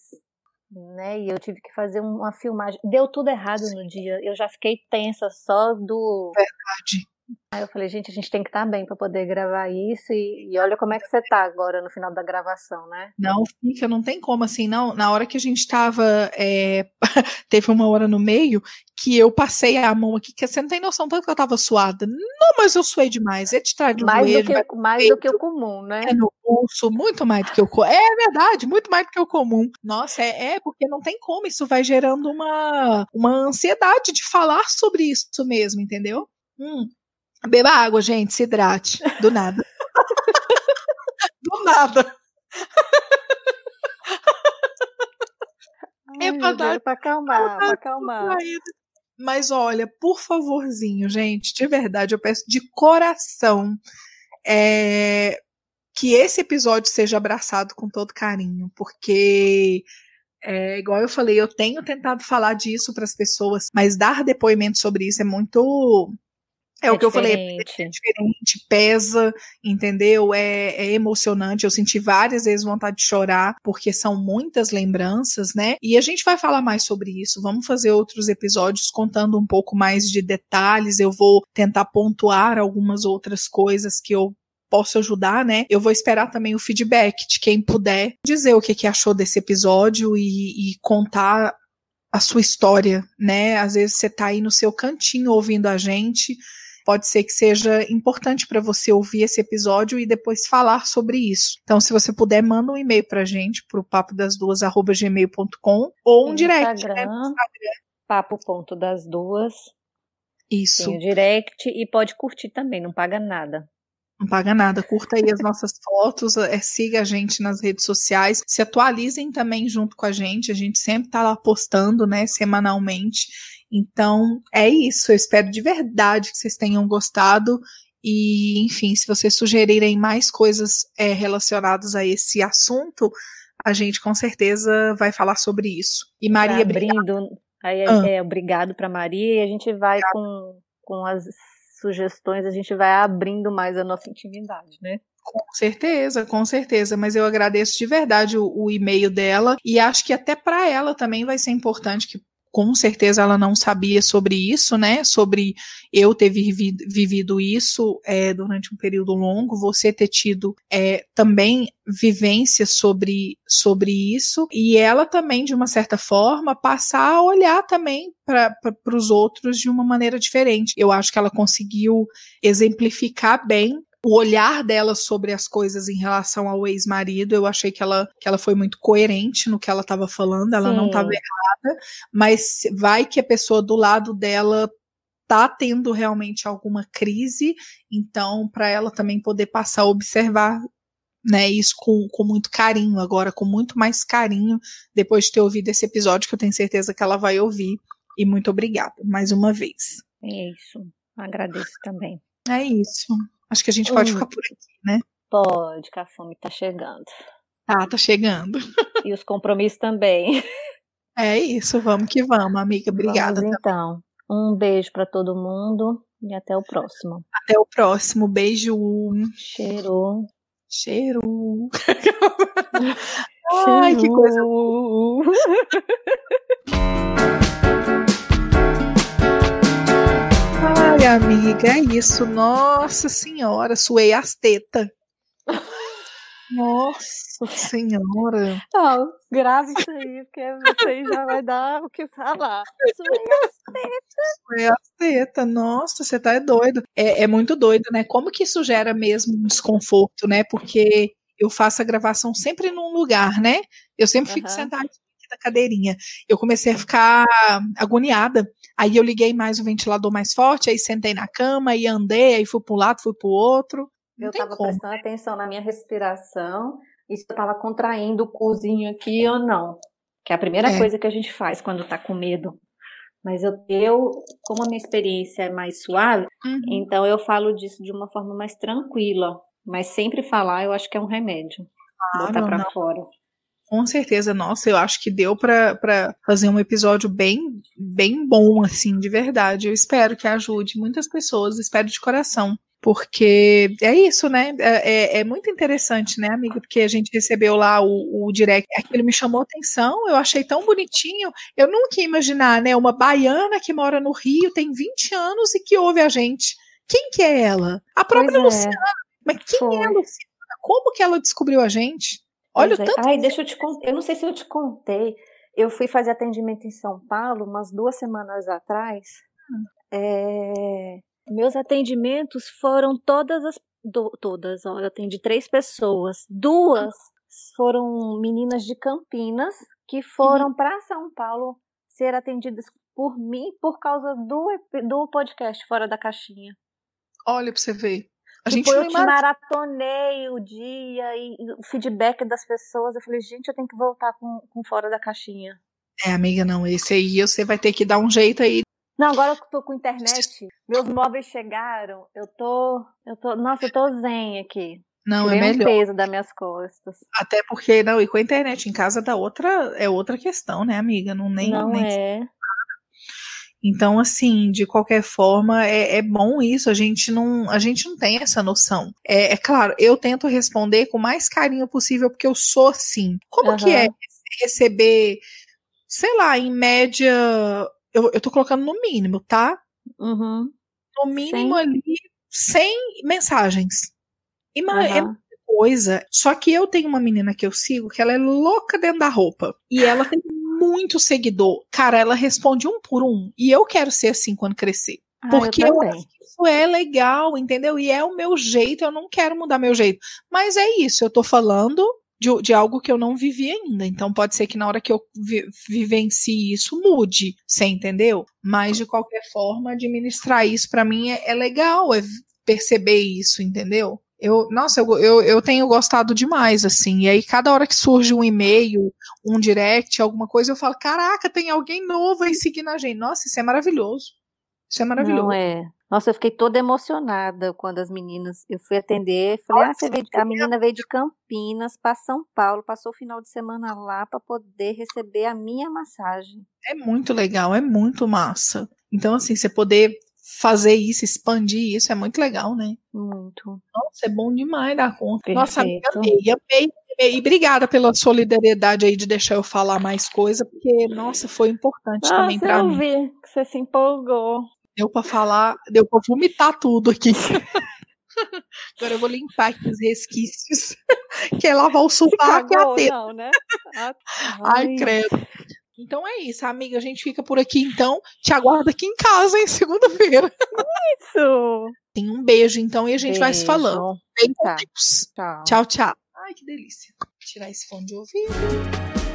né? E eu tive que fazer uma filmagem. Deu tudo errado no dia. Eu já fiquei tensa só do.
Verdade.
Aí eu falei, gente, a gente tem que estar tá bem para poder gravar isso. E, e, olha como é que você tá agora no final da gravação, né?
Não fica, não tem como assim, não. Na hora que a gente tava. É, teve uma hora no meio que eu passei a mão aqui, que você não tem noção tanto que eu tava suada. Não, mas eu suei demais. É de trás do
mais joelho, do que Mais do que o comum, né?
É no pulso, muito mais do que o comum. É verdade, muito mais do que o comum. Nossa, é, é porque não tem como. Isso vai gerando uma, uma ansiedade de falar sobre isso mesmo, entendeu? Hum. Beba água, gente, se hidrate. Do nada. Do nada.
Ai, é pra dar. Pra acalmar, pra acalmar.
Mas olha, por favorzinho, gente, de verdade, eu peço de coração é, que esse episódio seja abraçado com todo carinho, porque é, igual eu falei, eu tenho tentado falar disso para as pessoas, mas dar depoimento sobre isso é muito é, é, o que diferente. eu falei, é diferente, pesa, entendeu? É, é, emocionante. Eu senti várias vezes vontade de chorar, porque são muitas lembranças, né? E a gente vai falar mais sobre isso. Vamos fazer outros episódios contando um pouco mais de detalhes. Eu vou tentar pontuar algumas outras coisas que eu posso ajudar, né? Eu vou esperar também o feedback de quem puder dizer o que, que achou desse episódio e, e contar a sua história, né? Às vezes você tá aí no seu cantinho ouvindo a gente pode ser que seja importante para você ouvir esse episódio e depois falar sobre isso. Então, se você puder, manda um e-mail pra gente pro papo das duas gmail.com ou um direct
Instagram, né, no Instagram. Papo ponto das duas.
Isso.
Tem o direct e pode curtir também, não paga nada.
Não paga nada. Curta aí as nossas fotos, é, siga a gente nas redes sociais, se atualizem também junto com a gente. A gente sempre tá lá postando, né, semanalmente. Então, é isso. Eu espero de verdade que vocês tenham gostado. E, enfim, se vocês sugerirem mais coisas é, relacionadas a esse assunto, a gente com certeza vai falar sobre isso. E Maria,
abrindo, aí é, ah. é obrigado para Maria e a gente vai com, com as sugestões, a gente vai abrindo mais a nossa intimidade, né?
Com certeza, com certeza. Mas eu agradeço de verdade o, o e-mail dela e acho que até para ela também vai ser importante que com certeza ela não sabia sobre isso, né? Sobre eu ter vivido, vivido isso é, durante um período longo, você ter tido é, também vivências sobre, sobre isso, e ela também, de uma certa forma, passar a olhar também para os outros de uma maneira diferente. Eu acho que ela conseguiu exemplificar bem o olhar dela sobre as coisas em relação ao ex-marido, eu achei que ela, que ela foi muito coerente no que ela estava falando, ela Sim. não estava errada, mas vai que a pessoa do lado dela tá tendo realmente alguma crise, então para ela também poder passar a observar né, isso com, com muito carinho, agora com muito mais carinho, depois de ter ouvido esse episódio, que eu tenho certeza que ela vai ouvir. E muito obrigada, mais uma vez.
É isso. Agradeço também.
É isso. Acho que a gente pode hum. ficar por aqui, né?
Pode, que a fome tá chegando.
Tá, tá chegando.
E os compromissos também.
É isso, vamos que vamos, amiga. Obrigada.
Vamos, então. Um beijo para todo mundo e até o próximo.
Até o próximo. Beijo.
Cheiro.
Cheiro. Ai, que coisa. Ai, amiga, é isso. Nossa senhora, suei as tetas. Nossa senhora.
Não, grave isso aí, porque você já vai dar o que falar. Suei as tetas.
Suei as tetas. Nossa, você tá doido. É, é muito doido, né? Como que isso gera mesmo um desconforto, né? Porque eu faço a gravação sempre num lugar, né? Eu sempre fico uhum. sentada da cadeirinha. Eu comecei a ficar agoniada. Aí eu liguei mais o ventilador mais forte, aí sentei na cama e andei, aí fui para um lado, fui para o outro.
Não eu estava prestando atenção na minha respiração e se eu estava contraindo o cozinho aqui ou não. Que é a primeira é. coisa que a gente faz quando está com medo. Mas eu, eu, como a minha experiência é mais suave, uhum. então eu falo disso de uma forma mais tranquila. Mas sempre falar, eu acho que é um remédio. Ah, botar para fora.
Com certeza, nossa, eu acho que deu para fazer um episódio bem, bem bom, assim, de verdade. Eu espero que ajude muitas pessoas, espero de coração. Porque é isso, né? É, é, é muito interessante, né, amiga? Porque a gente recebeu lá o, o direct, aquilo me chamou atenção, eu achei tão bonitinho. Eu nunca ia imaginar, né? Uma baiana que mora no Rio, tem 20 anos e que ouve a gente. Quem que é ela? A própria pois é. Luciana. Mas quem Foi. é a Luciana? Como que ela descobriu a gente? Olha
o é. tanto. Ai, deixa eu te contar. Eu não sei se eu te contei. Eu fui fazer atendimento em São Paulo umas duas semanas atrás. Hum. É... Meus atendimentos foram todas as. Do, todas, ó, eu atendi três pessoas. Duas foram meninas de Campinas que foram uhum. para São Paulo ser atendidas por mim por causa do, do podcast Fora da Caixinha.
Olha pra você ver.
A gente eu maratonei o dia e, e, o feedback das pessoas. Eu falei, gente, eu tenho que voltar com, com Fora da Caixinha.
É, amiga, não. Esse aí você vai ter que dar um jeito aí.
Não, agora eu tô com internet. Meus móveis chegaram. Eu tô. Eu tô. Nossa, eu tô zen aqui.
Não, é melhor.
o peso das minhas costas.
Até porque, não, e com a internet em casa da outra, é outra questão, né, amiga? Não, nem,
não
nem...
é.
Então, assim, de qualquer forma, é, é, bom isso. A gente não, a gente não tem essa noção. É, é, claro, eu tento responder com o mais carinho possível, porque eu sou assim. Como uhum. que é receber, sei lá, em média, eu, eu tô colocando no mínimo, tá?
Uhum.
No mínimo Sim. ali, 100 mensagens. Ima uhum. É muita coisa. Só que eu tenho uma menina que eu sigo que ela é louca dentro da roupa. E ela tem muito seguidor. Cara, ela responde um por um. E eu quero ser assim quando crescer. Ah, porque eu, eu acho que isso é legal, entendeu? E é o meu jeito, eu não quero mudar meu jeito. Mas é isso, eu tô falando de, de, algo que eu não vivi ainda. Então pode ser que na hora que eu vi, vivencie isso mude, você entendeu? Mas de qualquer forma, administrar isso para mim é, é, legal, é perceber isso, entendeu? Eu, nossa, eu, eu, eu, tenho gostado demais, assim. E aí, cada hora que surge um e-mail, um direct, alguma coisa, eu falo: caraca, tem alguém novo aí seguindo a gente. Nossa, isso é maravilhoso. Isso é maravilhoso.
Não é. Nossa, eu fiquei toda emocionada quando as meninas. Eu fui atender, falei: ah, você veio, a menina veio de Campinas para São Paulo, passou o final de semana lá para poder receber a minha massagem.
É muito legal, é muito massa. Então, assim, você poder fazer isso, expandir isso, é muito legal, né?
Muito.
Nossa, é bom demais dar conta. Perfeito. Nossa, amei, amei, amei. E obrigada pela solidariedade aí de deixar eu falar mais coisa, porque, nossa, foi importante nossa, também pra eu mim.
vi que você se empolgou.
Deu pra falar, deu pra vomitar tudo aqui. Agora eu vou limpar aqui os resquícios. que é lavar o sovaco e a teta.
Não, né?
Ai. Ai, credo. Então é isso, amiga. A gente fica por aqui, então. Te aguardo aqui em casa, em segunda-feira.
Isso!
Tem um beijo, então, e a gente beijo. vai se falando. Bem tá.
Tchau.
Tchau, tchau. Ai, que delícia. Vou tirar esse fone de ouvido.